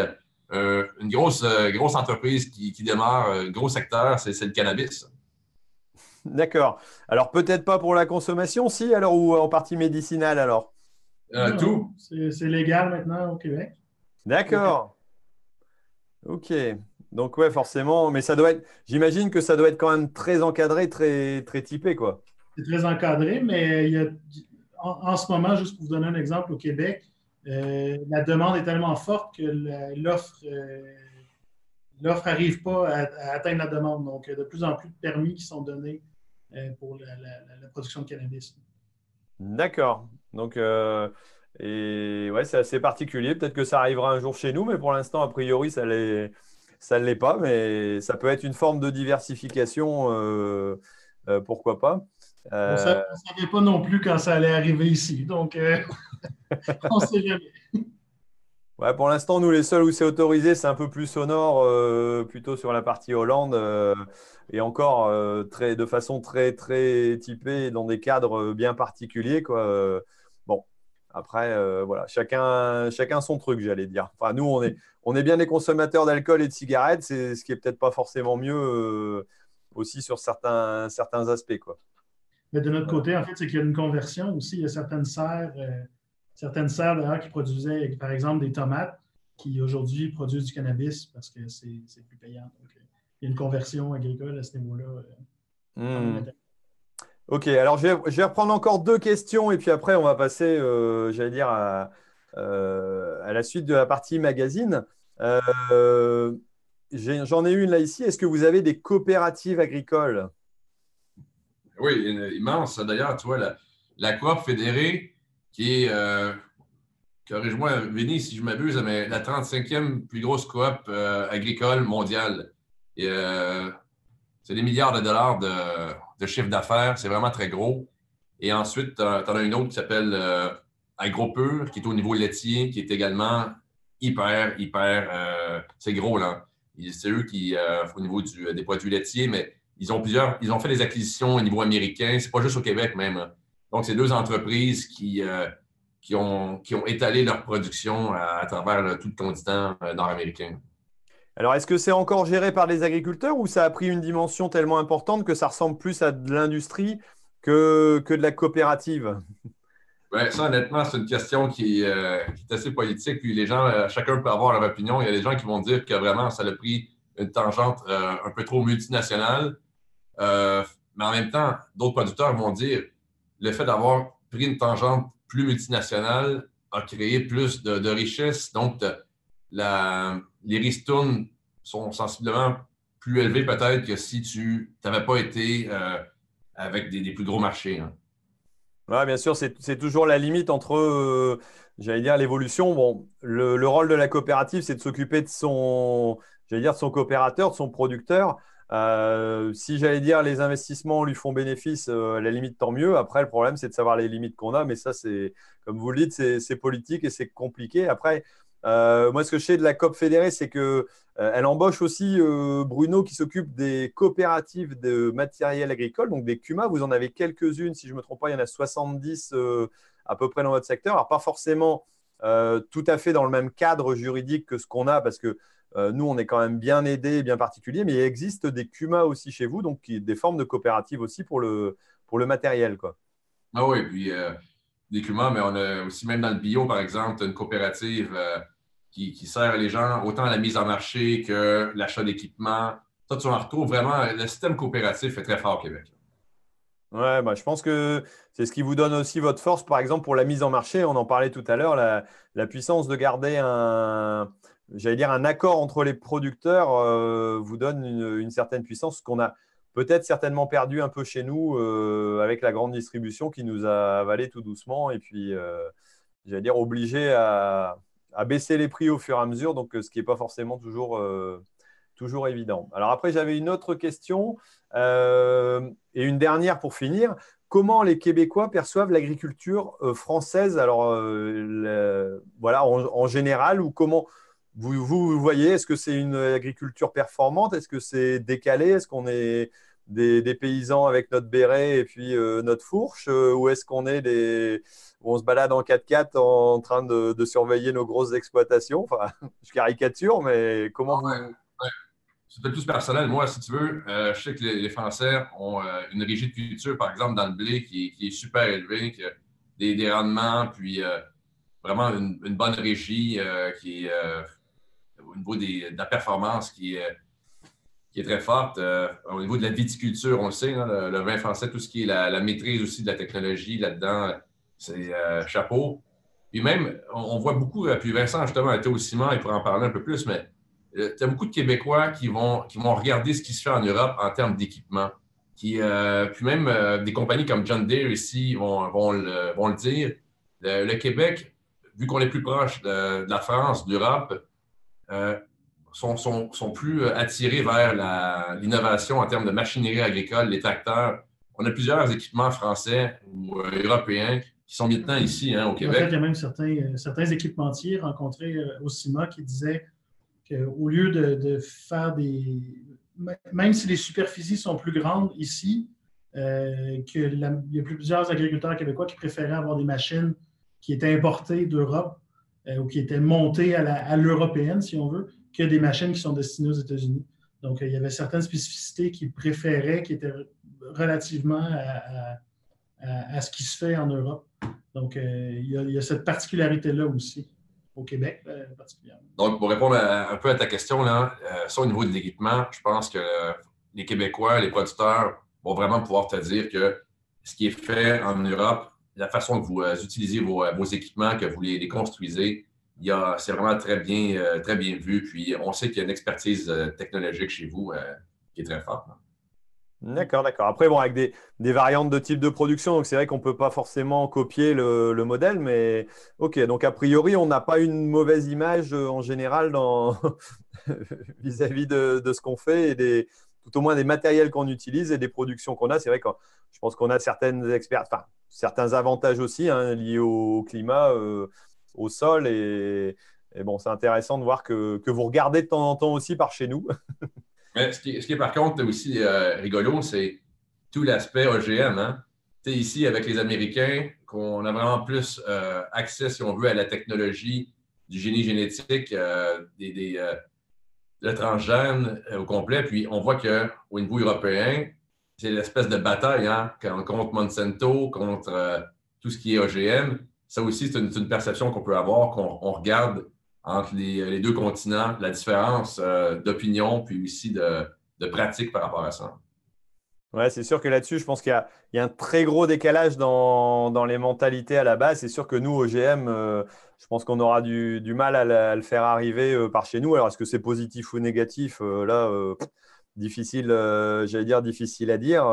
euh, une grosse, euh, grosse entreprise qui, démarre, un gros secteur, c'est le cannabis. D'accord. Alors, peut-être pas pour la consommation, si, alors, ou en partie médicinale, alors? Tout. C'est légal maintenant au Québec. D'accord. Ok. Donc ouais, forcément, mais ça doit être. J'imagine que ça doit être quand même très encadré, très très typé, quoi. C'est très encadré, mais il y a, en, ce moment, juste pour vous donner un exemple, au Québec, euh, la demande est tellement forte que l'offre euh, l'offre n'arrive pas à, atteindre la demande. Donc, il y a de plus en plus de permis qui sont donnés euh, pour la, production de cannabis. D'accord. Donc, et ouais, c'est assez particulier. Peut-être que ça arrivera un jour chez nous, mais pour l'instant, a priori, ça ne l'est pas. Mais ça peut être une forme de diversification, euh, euh, pourquoi pas. On ne savait pas non plus quand ça allait arriver ici. Donc, euh, on ne sait jamais. Ouais, pour l'instant, nous, les seuls où c'est autorisé, c'est un peu plus sonore, plutôt sur la partie Hollande, et encore très, de façon très, très typée, dans des cadres bien particuliers. Quoi. Après, euh, voilà, chacun, chacun son truc, j'allais dire. Enfin, nous, on est, on est bien des consommateurs d'alcool et de cigarettes, c'est ce qui est peut-être pas forcément mieux euh, aussi sur certains, certains aspects. Quoi. Mais de notre côté, en fait, c'est qu'il y a une conversion aussi. Il y a certaines serres, euh, certaines serres d'ailleurs qui produisaient, par exemple, des tomates qui aujourd'hui produisent du cannabis parce que c'est plus payant. il y a une conversion agricole à ce niveau-là. Mmh. Ok, alors je vais, reprendre encore deux questions et puis après on va passer, euh, j'allais dire, à, euh, à, la suite de la partie magazine. Euh, j'en ai, une là ici. Est-ce que vous avez des coopératives agricoles? Oui, immense. D'ailleurs, tu vois, la, la coop fédérée qui est, corrige-moi, Vinny, si je m'abuse, mais la 35e plus grosse coop agricole mondiale. C'est des milliards de dollars de chiffre d'affaires. C'est vraiment très gros. Et ensuite, tu en as une autre qui s'appelle euh, AgroPure, qui est au niveau laitier, qui est également hyper, hyper. Euh, c'est gros, là. C'est eux qui, euh, au niveau des produits laitiers, mais ils ont plusieurs. Ils ont fait des acquisitions au niveau américain. C'est pas juste au Québec, même. Donc, c'est deux entreprises qui, qui, ont, qui ont étalé leur production à, travers tout le continent nord-américain. Alors, est-ce que c'est encore géré par les agriculteurs ou ça a pris une dimension tellement importante que ça ressemble plus à de l'industrie que, de la coopérative? Ouais, ça, honnêtement, c'est une question qui, euh, est assez politique. Euh, chacun peut avoir leur opinion. Il y a des gens qui vont dire que vraiment, ça a pris une tangente euh, un peu trop multinationale. mais en même temps, d'autres producteurs vont dire le fait d'avoir pris une tangente plus multinationale a créé plus de, de richesses. Donc, la, les ristournes sont sensiblement plus élevés peut-être que si tu n'avais pas été euh, avec des, plus gros marchés. Hein. Bien sûr, c'est toujours la limite entre, euh, j'allais dire, l'évolution. Bon, le, rôle de la coopérative, c'est de s'occuper de son, j'allais dire, de son coopérateur, de son producteur. Euh, si j'allais dire les investissements lui font bénéfice, à la limite, tant mieux. Après, le problème, c'est de savoir les limites qu'on a. Mais ça, c'est, comme vous le dites, c'est politique et c'est compliqué. Après, euh, moi, ce que je sais de la COP fédérée, c'est qu'elle euh, embauche aussi euh, Bruno qui s'occupe des coopératives de matériel agricole, donc des CUMA. Vous en avez quelques-unes, si je ne me trompe pas, il y en a 70 à peu près dans votre secteur. Alors, pas forcément tout à fait dans le même cadre juridique que ce qu'on a, parce que nous, on est quand même bien aidés, bien particuliers, mais il existe des CUMA aussi chez vous, donc des formes de coopératives aussi pour le, pour le matériel. Quoi. Ah oui, puis mais on a aussi, même dans le bio, par exemple, une coopérative euh, qui, sert les gens autant à la mise en marché que l'achat d'équipements. Ça, tu en retrouves vraiment. Le système coopératif est très fort au Québec. Ouais, bah, je pense que c'est ce qui vous donne aussi votre force, par exemple, pour la mise en marché. On en parlait tout à l'heure, la, puissance de garder un, j'allais dire, un accord entre les producteurs euh, vous donne une, une certaine puissance qu'on a peut-être certainement perdu un peu chez nous euh, avec la grande distribution qui nous a avalé tout doucement et puis, euh, j'allais dire, obligé à, baisser les prix au fur et à mesure, donc euh, ce qui n'est pas forcément toujours, toujours évident. Alors après, j'avais une autre question et une dernière pour finir. Comment les Québécois perçoivent l'agriculture française? Alors voilà, en, général, ou comment vous, vous voyez? Est-ce que c'est une agriculture performante? Est-ce que c'est décalé? Est-ce qu'on est des, paysans avec notre béret et puis euh, notre fourche euh, Ou est-ce qu'on est des. Où on se balade en 4x4 en train de, surveiller nos grosses exploitations? Enfin, je caricature, mais comment vous. C'est peut-être plus personnel. Moi, si tu veux, euh, je sais que les, Français ont une rigide culture, par exemple, dans le blé qui, est super élevée, qui a des, rendements, puis vraiment une, bonne régie qui est au niveau de la performance qui est très forte. Euh, au niveau de la viticulture, on le sait, le, vin français, tout ce qui est la, maîtrise aussi de la technologie là-dedans, c'est euh, chapeau. Puis même, on, voit beaucoup, euh, puis Vincent justement était au ciment, il pourrait en parler un peu plus, mais tu as beaucoup de Québécois qui vont, qui vont regarder ce qui se fait en Europe en termes d'équipement. Qui, puis même des compagnies comme John Deere ici vont, vont, le, vont le, dire. Le, Québec, vu qu'on est plus proche de, la France, de l'Europe, sont, plus euh, attirés vers l'innovation en termes de machinerie agricole, les tracteurs. On a plusieurs équipements français ou euh, européens qui sont maintenant ici, hein, au Québec. En fait, il y a même certains, euh, certains équipementiers rencontrés au CIMA qui disaient qu'au lieu de, faire des. Même si les superficies sont plus grandes ici, qu'il y a plusieurs agriculteurs québécois qui préféraient avoir des machines qui étaient importées d'Europe ou qui étaient montées à l'européenne, si on veut, que des machines qui sont destinées aux États-Unis. Donc, il y avait certaines spécificités qu'ils préféraient qui étaient relativement à, ce qui se fait en Europe. Donc, euh, il, y a, cette particularité-là aussi, au Québec euh, particulièrement. Donc, pour répondre un peu à ta question, là, euh, ça, au niveau de l'équipement, je pense que les Québécois, les producteurs vont vraiment pouvoir te dire que ce qui est fait en Europe, la façon que vous utilisez vos, équipements, que vous les construisez, c'est vraiment très bien, euh, très bien vu. Puis on sait qu'il y a une expertise euh, technologique chez vous euh, qui est très forte. D'accord, d'accord. Après, bon, avec des, variantes de type de production, donc c'est vrai qu'on ne peut pas forcément copier le, modèle, mais ok. Donc a priori, on n'a pas une mauvaise image en général vis-à-vis de, ce qu'on fait et des, tout au moins des matériels qu'on utilise et des productions qu'on a. C'est vrai que je pense qu'on a certaines experts, enfin, certains avantages aussi hein, liés au, climat au sol. Et, bon, c'est intéressant de voir que, vous regardez de temps en temps aussi par chez nous. ce, qui, est par contre aussi euh, rigolo, c'est tout l'aspect OGM. Hein. ici, avec les Américains, qu'on a vraiment plus accès, si on veut, à la technologie du génie génétique, des, des le transgène au complet. Puis on voit qu'au niveau européen, c'est l'espèce de bataille hein, contre Monsanto, contre tout ce qui est OGM. Ça aussi, c'est une, perception qu'on peut avoir, qu'on regarde entre les, deux continents, la différence d'opinion, puis aussi de, pratique par rapport à ça. Ouais, c'est sûr que là-dessus, je pense qu'il y, a un très gros décalage dans, les mentalités à la base. C'est sûr que nous, OGM, euh, je pense qu'on aura du, mal à, le faire arriver euh, par chez nous. Alors, est-ce que c'est positif ou négatif? Euh, Là, difficile, j'allais dire difficile à dire.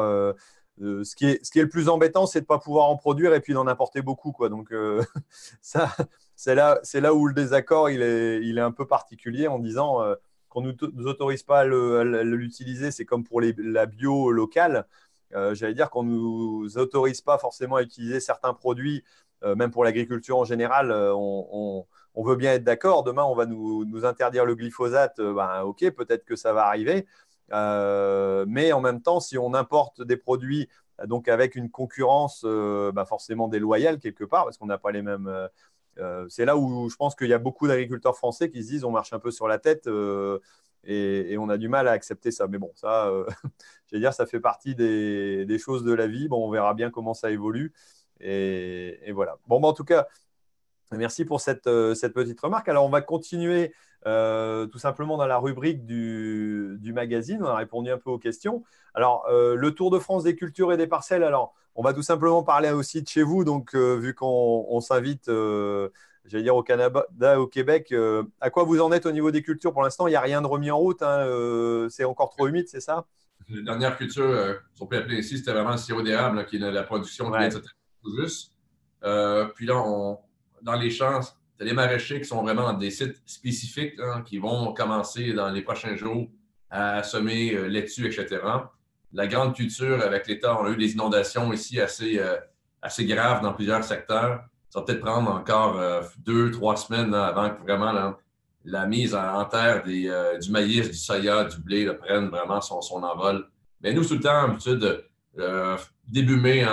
Ce, qui est, ce qui est le plus embêtant, c'est de ne pas pouvoir en produire et puis d'en apporter beaucoup. Quoi. Donc, ça, c'est là, là où le désaccord il est, il est un peu particulier en disant qu'on ne nous, autorise pas à l'utiliser, c'est comme pour la bio locale. Euh, j'allais dire qu'on ne nous autorise pas forcément à utiliser certains produits, euh, même pour l'agriculture en général. Euh, on, veut bien être d'accord. Demain, on va nous, interdire le glyphosate. Ben, ok, peut-être que ça va arriver. Mais en même temps, si on importe des produits donc avec une concurrence ben, forcément déloyale quelque part, parce qu'on n'a pas les mêmes euh, c'est là où je pense qu'il y a beaucoup d'agriculteurs français qui se disent on marche un peu sur la tête euh, et, on a du mal à accepter ça. Mais bon, ça, euh, je dire, ça fait partie des, choses de la vie. Bon, on verra bien comment ça évolue. Et, voilà. Bon, bah, en tout cas, merci pour cette, petite remarque. Alors, on va continuer tout simplement dans la rubrique du, du, magazine. On a répondu un peu aux questions. Alors, le Tour de France des cultures et des parcelles. Alors, on va tout simplement parler aussi de chez vous. Donc, euh, vu qu'on s'invite, euh, j'allais dire au Canada, au Québec, euh, à quoi vous en êtes au niveau des cultures Pour l'instant, il n'y a rien de remis en route. Hein, c'est encore trop humide, c'est ça? Les dernières cultures, si on peut appeler ici, c'était vraiment le sirop d'érable, qui est la production de tout juste. puis là, dans les champs, c'est les maraîchers qui sont vraiment dans des sites spécifiques hein, qui vont commencer dans les prochains jours à semer laitue, etc la grande culture avec l'État, on a eu des inondations ici assez, euh, assez graves dans plusieurs secteurs. Ça va peut-être prendre encore euh, deux, trois semaines avant que vraiment la mise en, terre des, euh, du maïs, du soya, du blé prenne vraiment son, son, envol. Mais nous, tout le temps, d'habitude, début mai, 15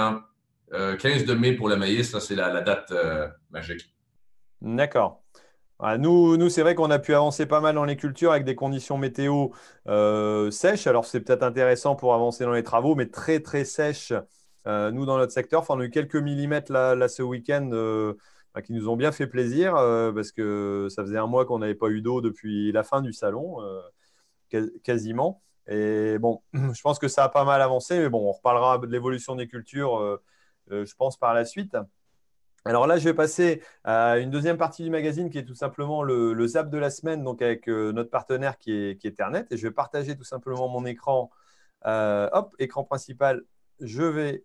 hein, de mai pour le maïs, c'est la, la, date magique. D'accord. Nous, nous c'est vrai qu'on a pu avancer pas mal dans les cultures avec des conditions météo euh, sèches. Alors, c'est peut-être intéressant pour avancer dans les travaux, mais très, très sèches, euh, nous, dans notre secteur. Enfin, on a eu quelques millimètres là, ce week-end euh, bah, qui nous ont bien fait plaisir parce que ça faisait un mois qu'on n'avait pas eu d'eau depuis la fin du salon, quasiment. Et bon, je pense que ça a pas mal avancé, mais bon, on reparlera de l'évolution des cultures, je pense, par la suite. Alors là, je vais passer à une deuxième partie du magazine qui est tout simplement le, zap de la semaine, donc avec euh, notre partenaire qui est, qui Ethernet. Et je vais partager tout simplement mon écran. Euh, hop, écran principal. Je vais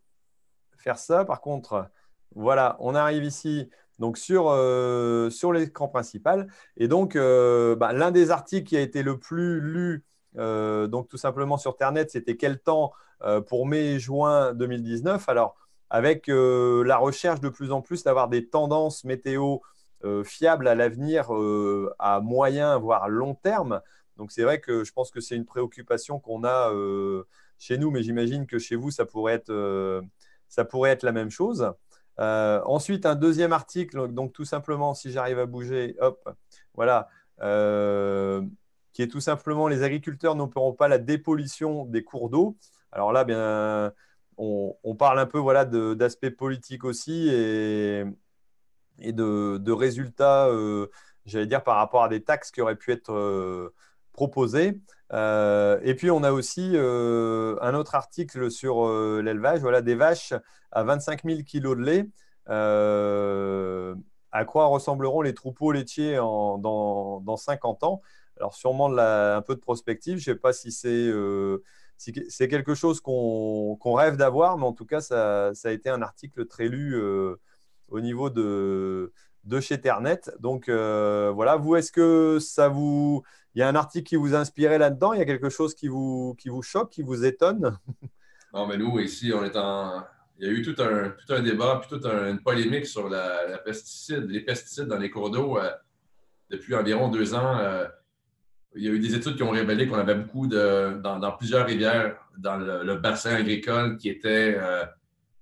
faire ça. Par contre, voilà, on arrive ici donc sur, euh, l'écran principal. Et donc, bah, l'un des articles qui a été le plus lu, donc tout simplement sur Ethernet, c'était quel temps pour mai-juin 2019. Alors, avec euh, la recherche de plus en plus d'avoir des tendances météo euh, fiables à l'avenir euh, à moyen, voire long terme. Donc c'est vrai que je pense que c'est une préoccupation qu'on a chez nous, mais j'imagine que chez vous, ça pourrait être, ça pourrait être la même chose. ensuite, un deuxième article, donc tout simplement, si j'arrive à bouger, hop, voilà, qui est tout simplement les agriculteurs n'opéreront pas la dépollution des cours d'eau. Alors là, bien, on, parle un peu voilà, d'aspect politique aussi et, de, résultats, euh, j'allais dire, par rapport à des taxes qui auraient pu être euh, proposées. Euh, et puis, on a aussi un autre article sur l'élevage, voilà, des vaches à 25 000 kilos de lait. à quoi ressembleront les troupeaux laitiers dans, 50 ans? Alors, sûrement un peu de prospective. Je ne sais pas si c'est c'est quelque chose qu'on rêve d'avoir, mais en tout cas, ça, a été un article très lu euh, au niveau de, chez Ternet. Donc euh, voilà, vous, est-ce que ça vous. Il y a un article qui vous a inspiré là-dedans? Il y a quelque chose qui vous, choque, qui vous étonne? Non, mais nous, ici, on est en. Il y a eu tout un, un débat, puis toute une polémique sur les pesticides dans les cours d'eau euh, depuis environ deux ans il y a eu des études qui ont révélé qu'on avait beaucoup de, dans, plusieurs rivières, dans le, bassin agricole, qui étaient euh,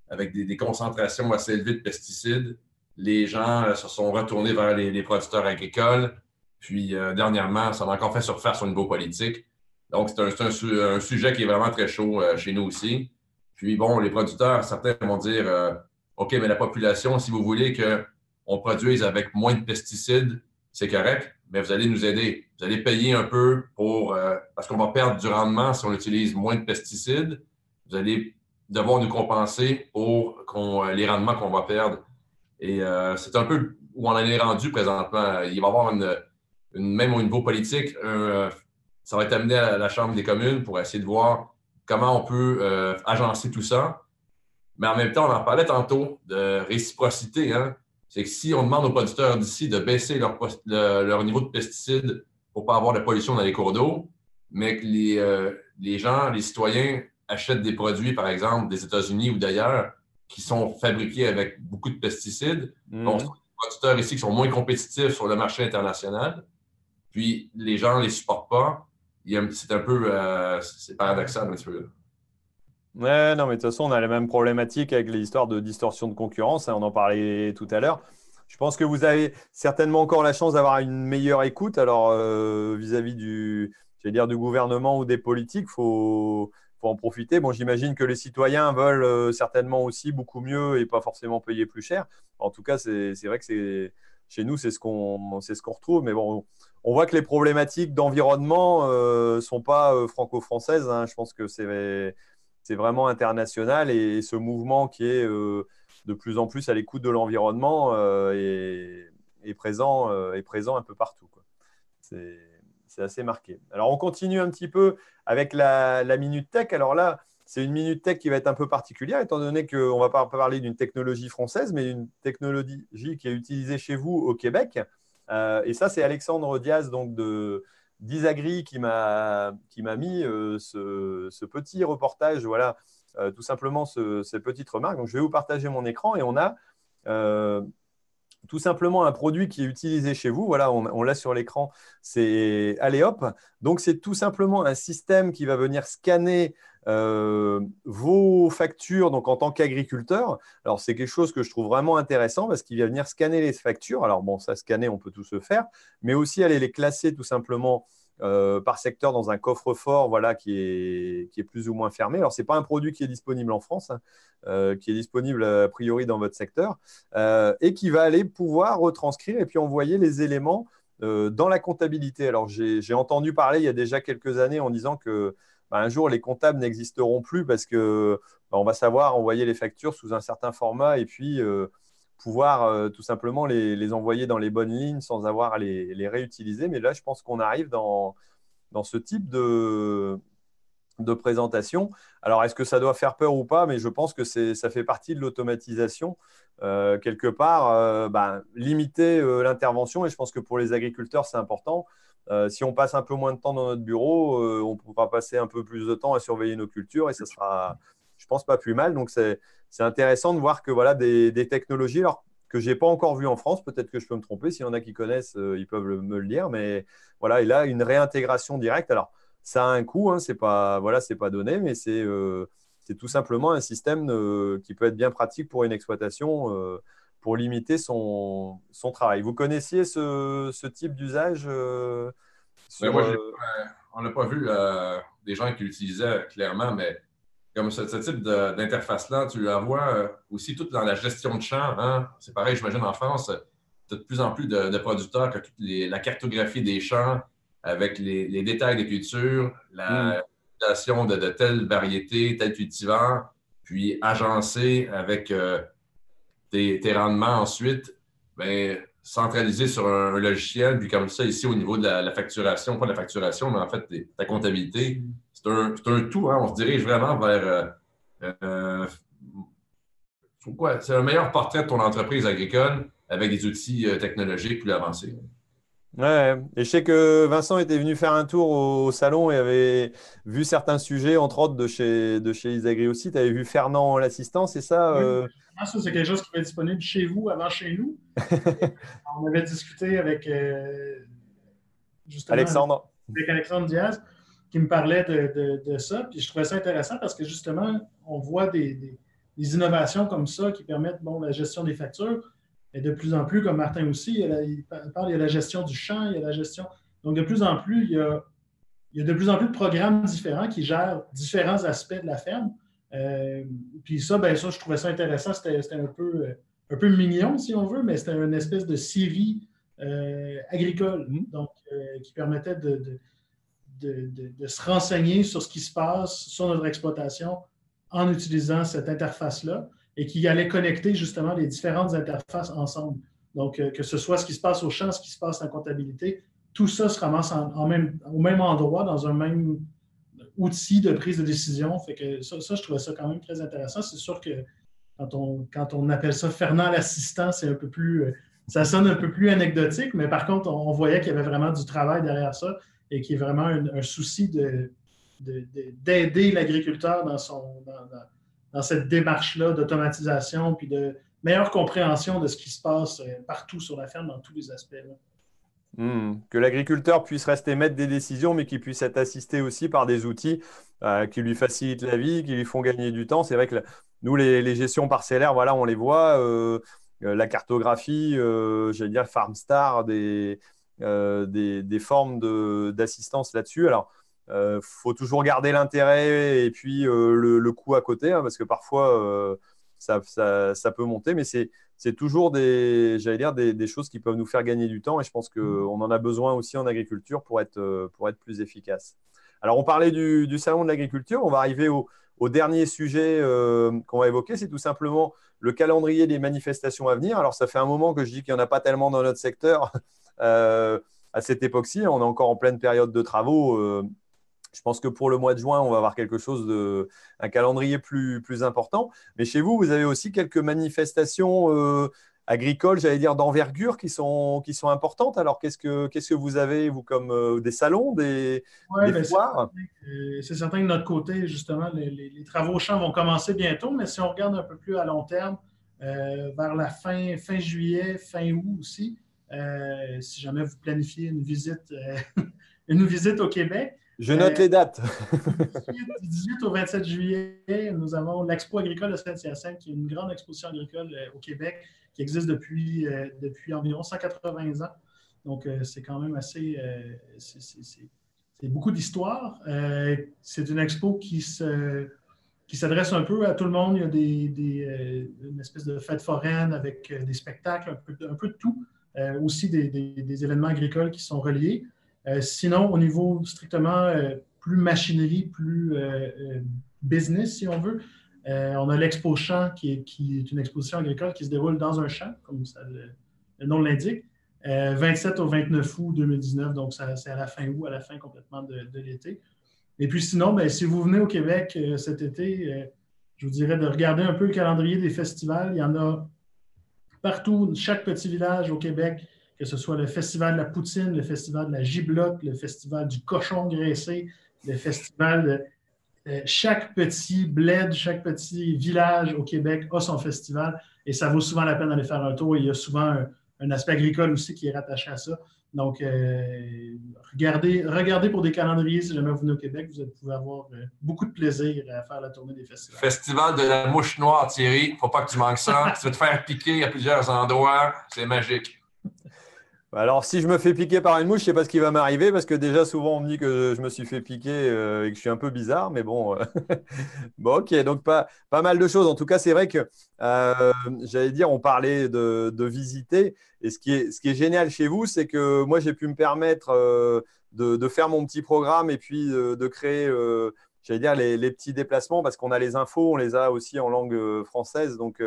avec des, concentrations assez élevées de pesticides. Les gens se sont retournés vers les, producteurs agricoles. Puis dernièrement, ça a encore fait surface au niveau politique. Donc, c'est un, sujet qui est vraiment très chaud chez nous aussi. Puis bon, les producteurs, certains vont dire OK, mais la population, si vous voulez qu'on produise avec moins de pesticides, c'est correct, mais vous allez nous aider. Vous allez payer un peu pour, euh, parce qu'on va perdre du rendement si on utilise moins de pesticides. Vous allez devoir nous compenser pour euh, les rendements qu'on va perdre. Et euh, c'est un peu où on en est rendu présentement. Il va y avoir une, même au niveau politique, ça va être amené à la Chambre des communes pour essayer de voir comment on peut agencer tout ça. Mais en même temps, on en parlait tantôt de réciprocité. Hein? C'est que si on demande aux producteurs d'ici de baisser leur, leur, niveau de pesticides pour ne pas avoir de pollution dans les cours d'eau, mais que les, euh, les, gens, les citoyens achètent des produits, par exemple, des États-Unis ou d'ailleurs, qui sont fabriqués avec beaucoup de pesticides. Mm Donc, des producteurs ici qui sont moins compétitifs sur le marché international. Puis, les gens ne les supportent pas. C'est un peu euh, c'est paradoxal un petit peu. Ouais, non, mais de toute façon, on a la même problématique avec les histoires de distorsion de concurrence. Hein, on en parlait tout à l'heure. Je pense que vous avez certainement encore la chance d'avoir une meilleure écoute. Alors, euh, vis-à-vis du, dire, du gouvernement ou des politiques, il faut, faut, en profiter. Bon, j'imagine que les citoyens veulent euh, certainement aussi beaucoup mieux et pas forcément payer plus cher. En tout cas, c'est vrai que chez nous, c'est ce qu'on ce qu'on retrouve. Mais bon, on voit que les problématiques d'environnement ne euh, sont pas franco-françaises. Hein. Je pense que c'est c'est vraiment international et, ce mouvement qui est euh, de plus en plus à l'écoute de l'environnement euh, est, présent, euh, est présent un peu partout. C'est assez marqué. Alors, on continue un petit peu avec la, Minute Tech. Alors là, c'est une Minute Tech qui va être un peu particulière, étant donné qu'on ne va pas parler d'une technologie française, mais d'une technologie qui est utilisée chez vous au Québec. et ça, c'est Alexandre Diaz, donc de, Disagri qui m'a mis euh, ce, petit reportage, voilà, euh, tout simplement ces petites remarques. Je vais vous partager mon écran et on a euh, tout simplement un produit qui est utilisé chez vous. Voilà, on, l'a sur l'écran, c'est Aléop. Donc, c'est tout simplement un système qui va venir scanner euh, vos factures donc en tant qu'agriculteur. Alors, c'est quelque chose que je trouve vraiment intéressant parce qu'il va venir scanner les factures. Alors, bon, ça, scanner, on peut tout se faire, mais aussi aller les classer tout simplement euh, par secteur dans un coffre-fort voilà, qui, est, plus ou moins fermé. Alors, ce n'est pas un produit qui est disponible en France, hein, euh, qui est disponible a priori dans votre secteur, et qui va aller pouvoir retranscrire et puis envoyer les éléments dans la comptabilité. Alors, j'ai entendu parler il y a déjà quelques années en disant que bah, un jour, les comptables n'existeront plus parce que bah, on va savoir envoyer les factures sous un certain format et puis pouvoir euh, tout simplement les, envoyer dans les bonnes lignes sans avoir à les, réutiliser. Mais là, je pense qu'on arrive dans, dans ce type de, de présentation. Alors, est-ce que ça doit faire peur ou pas? Mais je pense que ça fait partie de l'automatisation. Euh, quelque part, euh, bah, limiter l'intervention, et je pense que pour les agriculteurs, c'est important. Si on passe un peu moins de temps dans notre bureau, on pourra passer un peu plus de temps à surveiller nos cultures et ça sera, je pense, pas plus mal. Donc, c'est intéressant de voir que voilà des, technologies alors, que je n'ai pas encore vues en France. Peut-être que je peux me tromper. S'il y en a qui connaissent, euh, ils peuvent me le dire. Mais voilà, et là, une réintégration directe. Alors, ça a un coût, hein, c'est pas voilà, pas donné, mais c'est euh, tout simplement un système euh, qui peut être bien pratique pour une exploitation pour limiter son, son, travail. Vous connaissiez ce, ce type d'usage ben, On n'a pas vu des gens qui l'utilisaient clairement, mais comme ce, type d'interface-là, tu la vois euh, aussi toute dans la gestion de champ. Hein. C'est pareil, j'imagine, en France, tu as de plus en plus de, producteurs qui ont la cartographie des champs avec les, détails des cultures, la mm. de, de telle variété, tel cultivar, puis agencé avec euh, tes, rendements ensuite, bien, centralisé sur un, logiciel, puis comme ça, ici, au niveau de la, facturation, pas de la facturation, mais en fait, ta comptabilité, c'est un, tout. Hein. On se dirige vraiment vers. Euh, euh? C'est un meilleur portrait de ton entreprise agricole avec des outils euh, technologiques plus avancés. Ouais, et je sais que Vincent était venu faire un tour au, salon et avait vu certains sujets, entre autres de chez, de chez Isagri aussi. Tu avais vu Fernand l'assistant, c'est ça oui. Ça, c'est quelque chose qui va être disponible chez vous avant chez nous. On avait discuté avec Alexandre. Avec Alexandre Diaz qui me parlait de, ça. Puis je trouvais ça intéressant parce que justement, on voit des, innovations comme ça qui permettent bon, la gestion des factures. Et de plus en plus, comme Martin aussi, il, parle, il y a la gestion du champ, il y a la gestion. Donc, de plus en plus, il y a, il y a de plus en plus de programmes différents qui gèrent différents aspects de la ferme. Euh, puis ça, ben ça, je trouvais ça intéressant. C'était un peu, un peu mignon, si on veut, mais c'était une espèce de série euh, agricole, mm-hmm. donc, euh, qui permettait de, de, se renseigner sur ce qui se passe sur notre exploitation en utilisant cette interface-là et qui allait connecter justement les différentes interfaces ensemble. Donc, euh, que ce soit ce qui se passe au champ, ce qui se passe en comptabilité, tout ça se ramasse en, même, au même endroit, dans un même outil de prise de décision. Fait que ça, je trouvais ça quand même très intéressant. C'est sûr que quand on, appelle ça Fernand l'assistant, c'est un peu plus ça sonne un peu plus anecdotique, mais par contre, on, voyait qu'il y avait vraiment du travail derrière ça et qu'il y a vraiment un, souci d'aider de, l'agriculteur dans, son, cette démarche-là d'automatisation puis de meilleure compréhension de ce qui se passe euh, partout sur la ferme dans tous les aspects. Hmm. que l'agriculteur puisse rester maître des décisions, mais qu'il puisse être assisté aussi par des outils euh, qui lui facilitent la vie, qui lui font gagner du temps. C'est vrai que nous, les, gestions parcellaires, voilà, on les voit. Euh, la cartographie, j'allais dire Farmstar, des, des, des formes d'assistance là-dessus. Alors, il faut toujours garder l'intérêt et puis le, coût à côté, hein, parce que parfois, ça, ça, peut monter, mais c'est toujours des, j'allais dire, des, des, choses qui peuvent nous faire gagner du temps et je pense qu'on en a besoin aussi en agriculture pour être, pour être plus efficace. Alors, on parlait du, du salon de l'agriculture, on va arriver au, au dernier sujet qu'on va évoquer, c'est tout simplement le calendrier des manifestations à venir. Alors, ça fait un moment que je dis qu'il n'y en a pas tellement dans notre secteur euh, à cette époque-ci. On est encore en pleine période de travaux. Euh, je pense que pour le mois de juin, on va avoir quelque chose de un calendrier plus, plus important. Mais chez vous, vous avez aussi quelques manifestations euh, agricoles, j'allais dire d'envergure, qui sont, qui sont importantes. Alors, qu'est-ce que, qu'est-ce que vous avez, vous, comme euh, des salons, des, ben, foires? C'est certain que de notre côté, justement, les, travaux au champ vont commencer bientôt, mais si on regarde un peu plus à long terme, euh, vers la fin, fin juillet, fin août aussi, si jamais vous planifiez une visite, une visite au Québec, je note les dates. du 18 au 27 juillet, nous avons l'Expo agricole de Saint-Hyacinthe, qui est une grande exposition agricole au Québec, qui existe depuis, euh, environ 180 ans. Donc, euh, c'est quand même assez. Euh, c'est beaucoup d'histoire. c'est une expo qui se qui s'adresse un peu à tout le monde. Il y a des, des une espèce de fête foraine avec des spectacles, un peu, de tout. aussi des, événements agricoles qui sont reliés. Sinon, au niveau strictement plus machinerie, plus business, si on veut, euh, on a l'Expo Champ, qui est, une exposition agricole qui se déroule dans un champ, comme le, nom l'indique, 27 euh, au 29 août 2019, donc c'est à la fin août, à la fin complètement de, l'été. Et puis sinon, ben, si vous venez au Québec euh, cet été, je vous dirais de regarder un peu le calendrier des festivals. Il y en a partout, chaque petit village au Québec, que ce soit le festival de la poutine, le festival de la giblotte, le festival du cochon graissé, le festival de euh, chaque petit bled, chaque petit village au Québec a son festival et ça vaut souvent la peine d'aller faire un tour. Il y a souvent un, aspect agricole aussi qui est rattaché à ça. Donc, euh, regardez, regardez pour des calendriers si jamais vous venez au Québec. Vous pouvez avoir euh, beaucoup de plaisir à faire la tournée des festivals. Festival de la mouche noire, Thierry. Il ne faut pas que tu manques ça. tu vas te faire piquer à plusieurs endroits. C'est magique. Bah, alors, si je me fais piquer par une mouche, je ne sais pas ce qui va m'arriver parce que déjà, souvent, on me dit que je me suis fait piquer euh, et que je suis un peu bizarre. Mais bon, euh, bon ok, donc pas, mal de choses. En tout cas, c'est vrai que, euh, j'allais dire, on parlait de, visiter. Et ce qui est, génial chez vous, c'est que moi, j'ai pu me permettre de, faire mon petit programme et puis de créer, j'allais dire, les, les, petits déplacements parce qu'on a les infos, on les a aussi en langue française. Donc,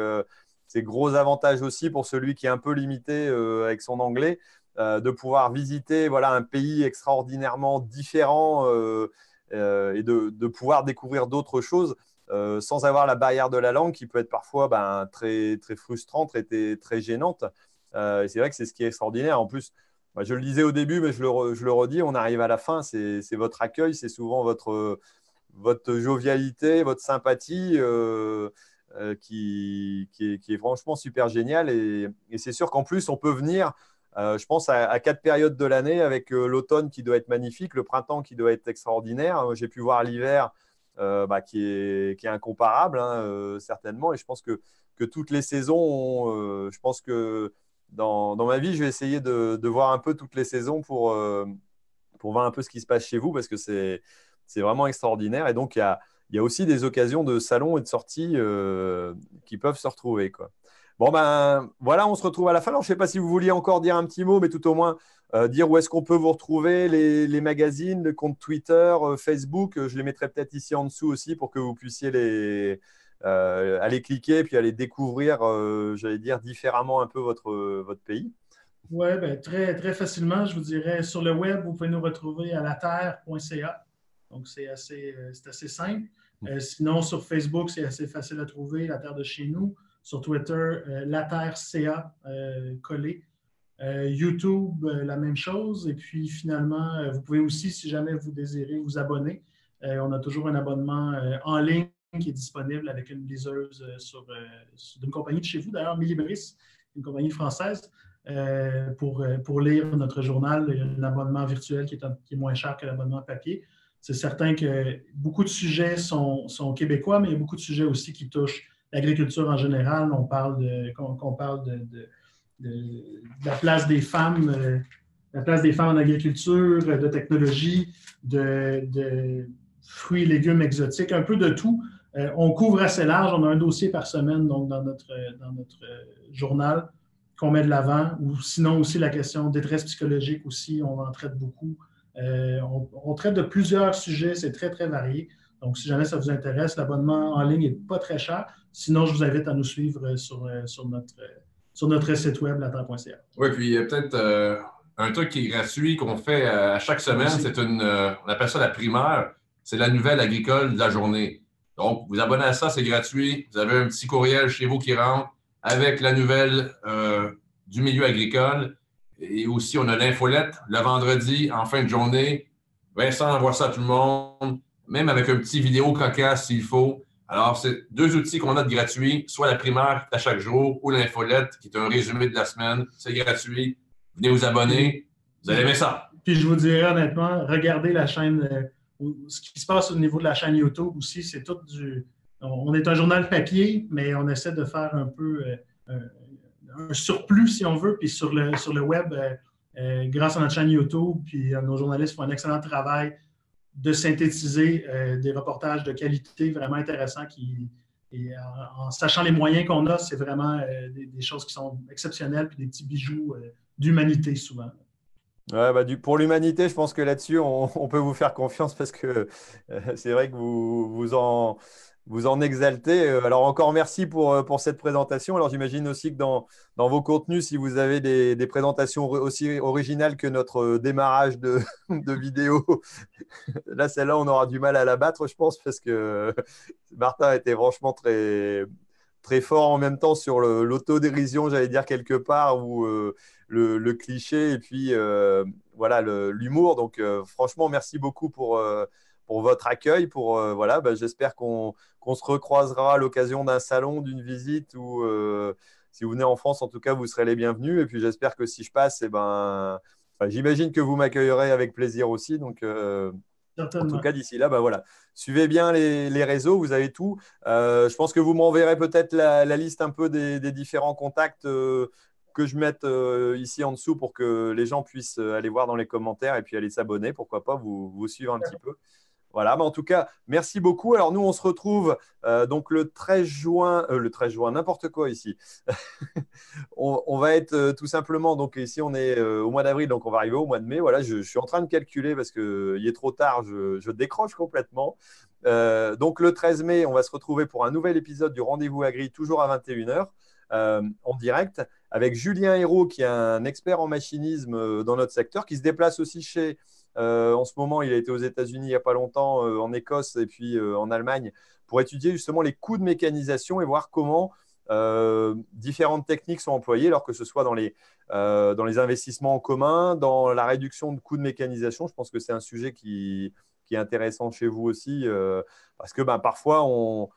c'est gros avantage aussi pour celui qui est un peu limité avec son anglais. Euh, de pouvoir visiter voilà, un pays extraordinairement différent euh, euh, et de, pouvoir découvrir d'autres choses sans avoir la barrière de la langue qui peut être parfois ben, très, très frustrante, très, très gênante. c'est vrai que c'est ce qui est extraordinaire. En plus, je le disais au début, mais je le, je le redis, on arrive à la fin, c'est votre accueil, c'est souvent votre, votre jovialité, votre sympathie. qui, qui, est, franchement super génial. Et, et c'est sûr qu'en plus, on peut venir je pense à, quatre périodes de l'année avec euh, l'automne qui doit être magnifique, le printemps qui doit être extraordinaire. Euh, j'ai pu voir l'hiver bah, qui, est, incomparable, hein, certainement. Et je pense que, toutes les saisons, je pense que dans, ma vie, je vais essayer de, voir un peu toutes les saisons pour, voir un peu ce qui se passe chez vous parce que c'est vraiment extraordinaire. Et donc, il y a, il y a aussi des occasions de salons et de sorties qui peuvent se retrouver. Quoi. Bon, ben voilà, on se retrouve à la fin. Alors, je ne sais pas si vous vouliez encore dire un petit mot, mais tout au moins euh, dire où est-ce qu'on peut vous retrouver, les, magazines, le compte Twitter, euh, Facebook. je les mettrai peut-être ici en dessous aussi pour que vous puissiez les, euh, aller cliquer puis aller découvrir, j'allais dire, différemment un peu votre, votre pays. Oui, ben, très, très facilement. Je vous dirais, sur le web, vous pouvez nous retrouver à laterre.ca. Donc, c'est assez, assez simple. Sinon, sur Facebook, c'est assez facile à trouver, La Terre de chez nous sur Twitter, euh, La Terre CA euh, collé. Euh, YouTube, la même chose. Et puis finalement, vous pouvez aussi, si jamais vous désirez, vous abonner. on a toujours un abonnement en ligne qui est disponible avec une liseuse d'une compagnie de chez vous, d'ailleurs, Millibris, une compagnie française, pour, pour lire notre journal. Il y a un abonnement virtuel qui est, qui est moins cher que l'abonnement papier. C'est certain que beaucoup de sujets sont, sont, québécois, mais il y a beaucoup de sujets aussi qui touchent l'agriculture en général, on parle de, qu'on, parle de, la place des femmes, euh, la place des femmes en agriculture, de technologie, de, fruits et légumes exotiques, un peu de tout. Euh, on couvre assez large, on a un dossier par semaine donc dans notre, dans notre journal qu'on met de l'avant, ou sinon aussi la question détresse psychologique aussi, on en traite beaucoup. Euh, on, on, traite de plusieurs sujets, c'est très, très varié. Donc, si jamais ça vous intéresse, l'abonnement en ligne n'est pas très cher. Sinon, je vous invite à nous suivre euh, sur, euh, sur, notre, euh, sur notre site web, laterre.ca. Oui, puis il y a peut-être un truc qui est gratuit qu'on fait à chaque semaine. C'est une, on appelle ça la primaire. C'est la nouvelle agricole de la journée. Donc, vous abonnez à ça, c'est gratuit. Vous avez un petit courriel chez vous qui rentre avec la nouvelle du milieu agricole. Et aussi, on a l'infolette le vendredi en fin de journée. Vincent envoie ça à tout le monde même avec un petit vidéo cocasse s'il faut. Alors, c'est deux outils qu'on a de gratuits, soit la primaire à chaque jour ou l'infolette qui est un résumé de la semaine. C'est gratuit. Venez vous abonner. Vous allez aimer ça. Puis je vous dirais honnêtement, regardez la chaîne, euh, ce qui se passe au niveau de la chaîne YouTube aussi, c'est tout du. On est un journal papier, mais on essaie de faire un peu euh, un surplus, si on veut. Puis sur le, sur le web, euh, grâce à notre chaîne YouTube, puis nos journalistes font un excellent travail de synthétiser euh, des reportages de qualité vraiment intéressants qui, en, sachant les moyens qu'on a, c'est vraiment euh, des, choses qui sont exceptionnelles, puis des petits bijoux euh, d'humanité souvent. Ouais, bah, du, pour l'humanité, je pense que là-dessus, on, peut vous faire confiance parce que c'est vrai que vous, vous en, vous en exaltez. Euh, alors encore merci pour, euh, pour cette présentation. Alors j'imagine aussi que dans, dans vos contenus, si vous avez des, présentations aussi originales que notre euh, démarrage de, de vidéo, là celle-là on aura du mal à la battre, je pense, parce que Martin était franchement très, très fort en même temps sur l'autodérision, j'allais dire quelque part, ou le, cliché et puis voilà l'humour. Donc franchement, merci beaucoup pour pour votre accueil. Pour voilà, bah, j'espère qu'on on se recroisera à l'occasion d'un salon, d'une visite ou euh, si vous venez en France, en tout cas, vous serez les bienvenus. Et puis j'espère que si je passe, eh ben, j'imagine que vous m'accueillerez avec plaisir aussi. Donc, euh, en tout cas, d'ici là, bah, voilà. suivez bien les, réseaux, vous avez tout. Euh, je pense que vous m'enverrez peut-être la, liste un peu des, différents contacts que je mette ici en dessous pour que les gens puissent aller voir dans les commentaires et puis aller s'abonner. Pourquoi pas vous, vous suivre un petit peu. Voilà, mais en tout cas, merci beaucoup. Alors nous, on se retrouve euh, donc le 13 juin, euh, le 13 juin, n'importe quoi ici. on, va être euh, tout simplement, donc ici on est au mois d'avril, donc on va arriver au mois de mai. Voilà, je, suis en train de calculer parce qu'il est trop tard, je, décroche complètement. donc le 13 mai, on va se retrouver pour un nouvel épisode du Rendez-vous Agri, toujours à 21h. en direct avec Julien Hérault, qui est un expert en machinisme dans notre secteur, qui se déplace aussi chez en ce moment, il a été aux États-Unis il n'y a pas longtemps, euh, en Écosse et puis euh, en Allemagne, pour étudier justement les coûts de mécanisation et voir comment différentes techniques sont employées, alors que ce soit dans les, dans les investissements en commun, dans la réduction de coûts de mécanisation. Je pense que c'est un sujet qui, qui, est intéressant chez vous aussi, parce que ben, parfois, on,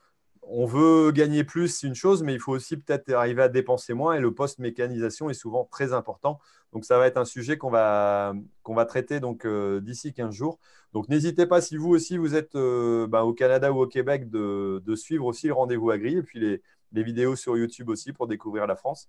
on veut gagner plus, c'est une chose, mais il faut aussi peut-être arriver à dépenser moins. Et le post-mécanisation est souvent très important. Donc, ça va être un sujet qu'on va, va traiter donc d'ici 15 jours. Donc, n'hésitez pas, si vous aussi vous êtes bah, au Canada ou au Québec, de, suivre aussi le rendez-vous agri et puis les, les, vidéos sur YouTube aussi pour découvrir la France.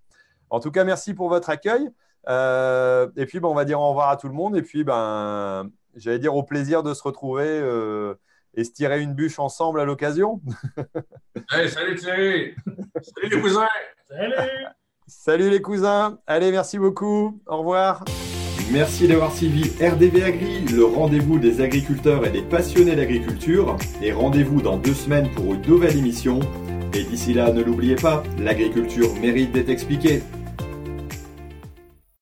En tout cas, merci pour votre accueil. et puis, ben, on va dire au revoir à tout le monde. Et puis, ben, j'allais dire au plaisir de se retrouver euh, et se tirer une bûche ensemble à l'occasion. salut Thierry! Salut les cousins! Salut! Salut les cousins! Allez, merci beaucoup. Au revoir. Merci d'avoir suivi RDV Agri, le rendez-vous des agriculteurs et des passionnés d'agriculture. Et rendez-vous dans deux semaines pour une nouvelle émission. Et d'ici là, ne l'oubliez pas, l'agriculture mérite d'être expliquée.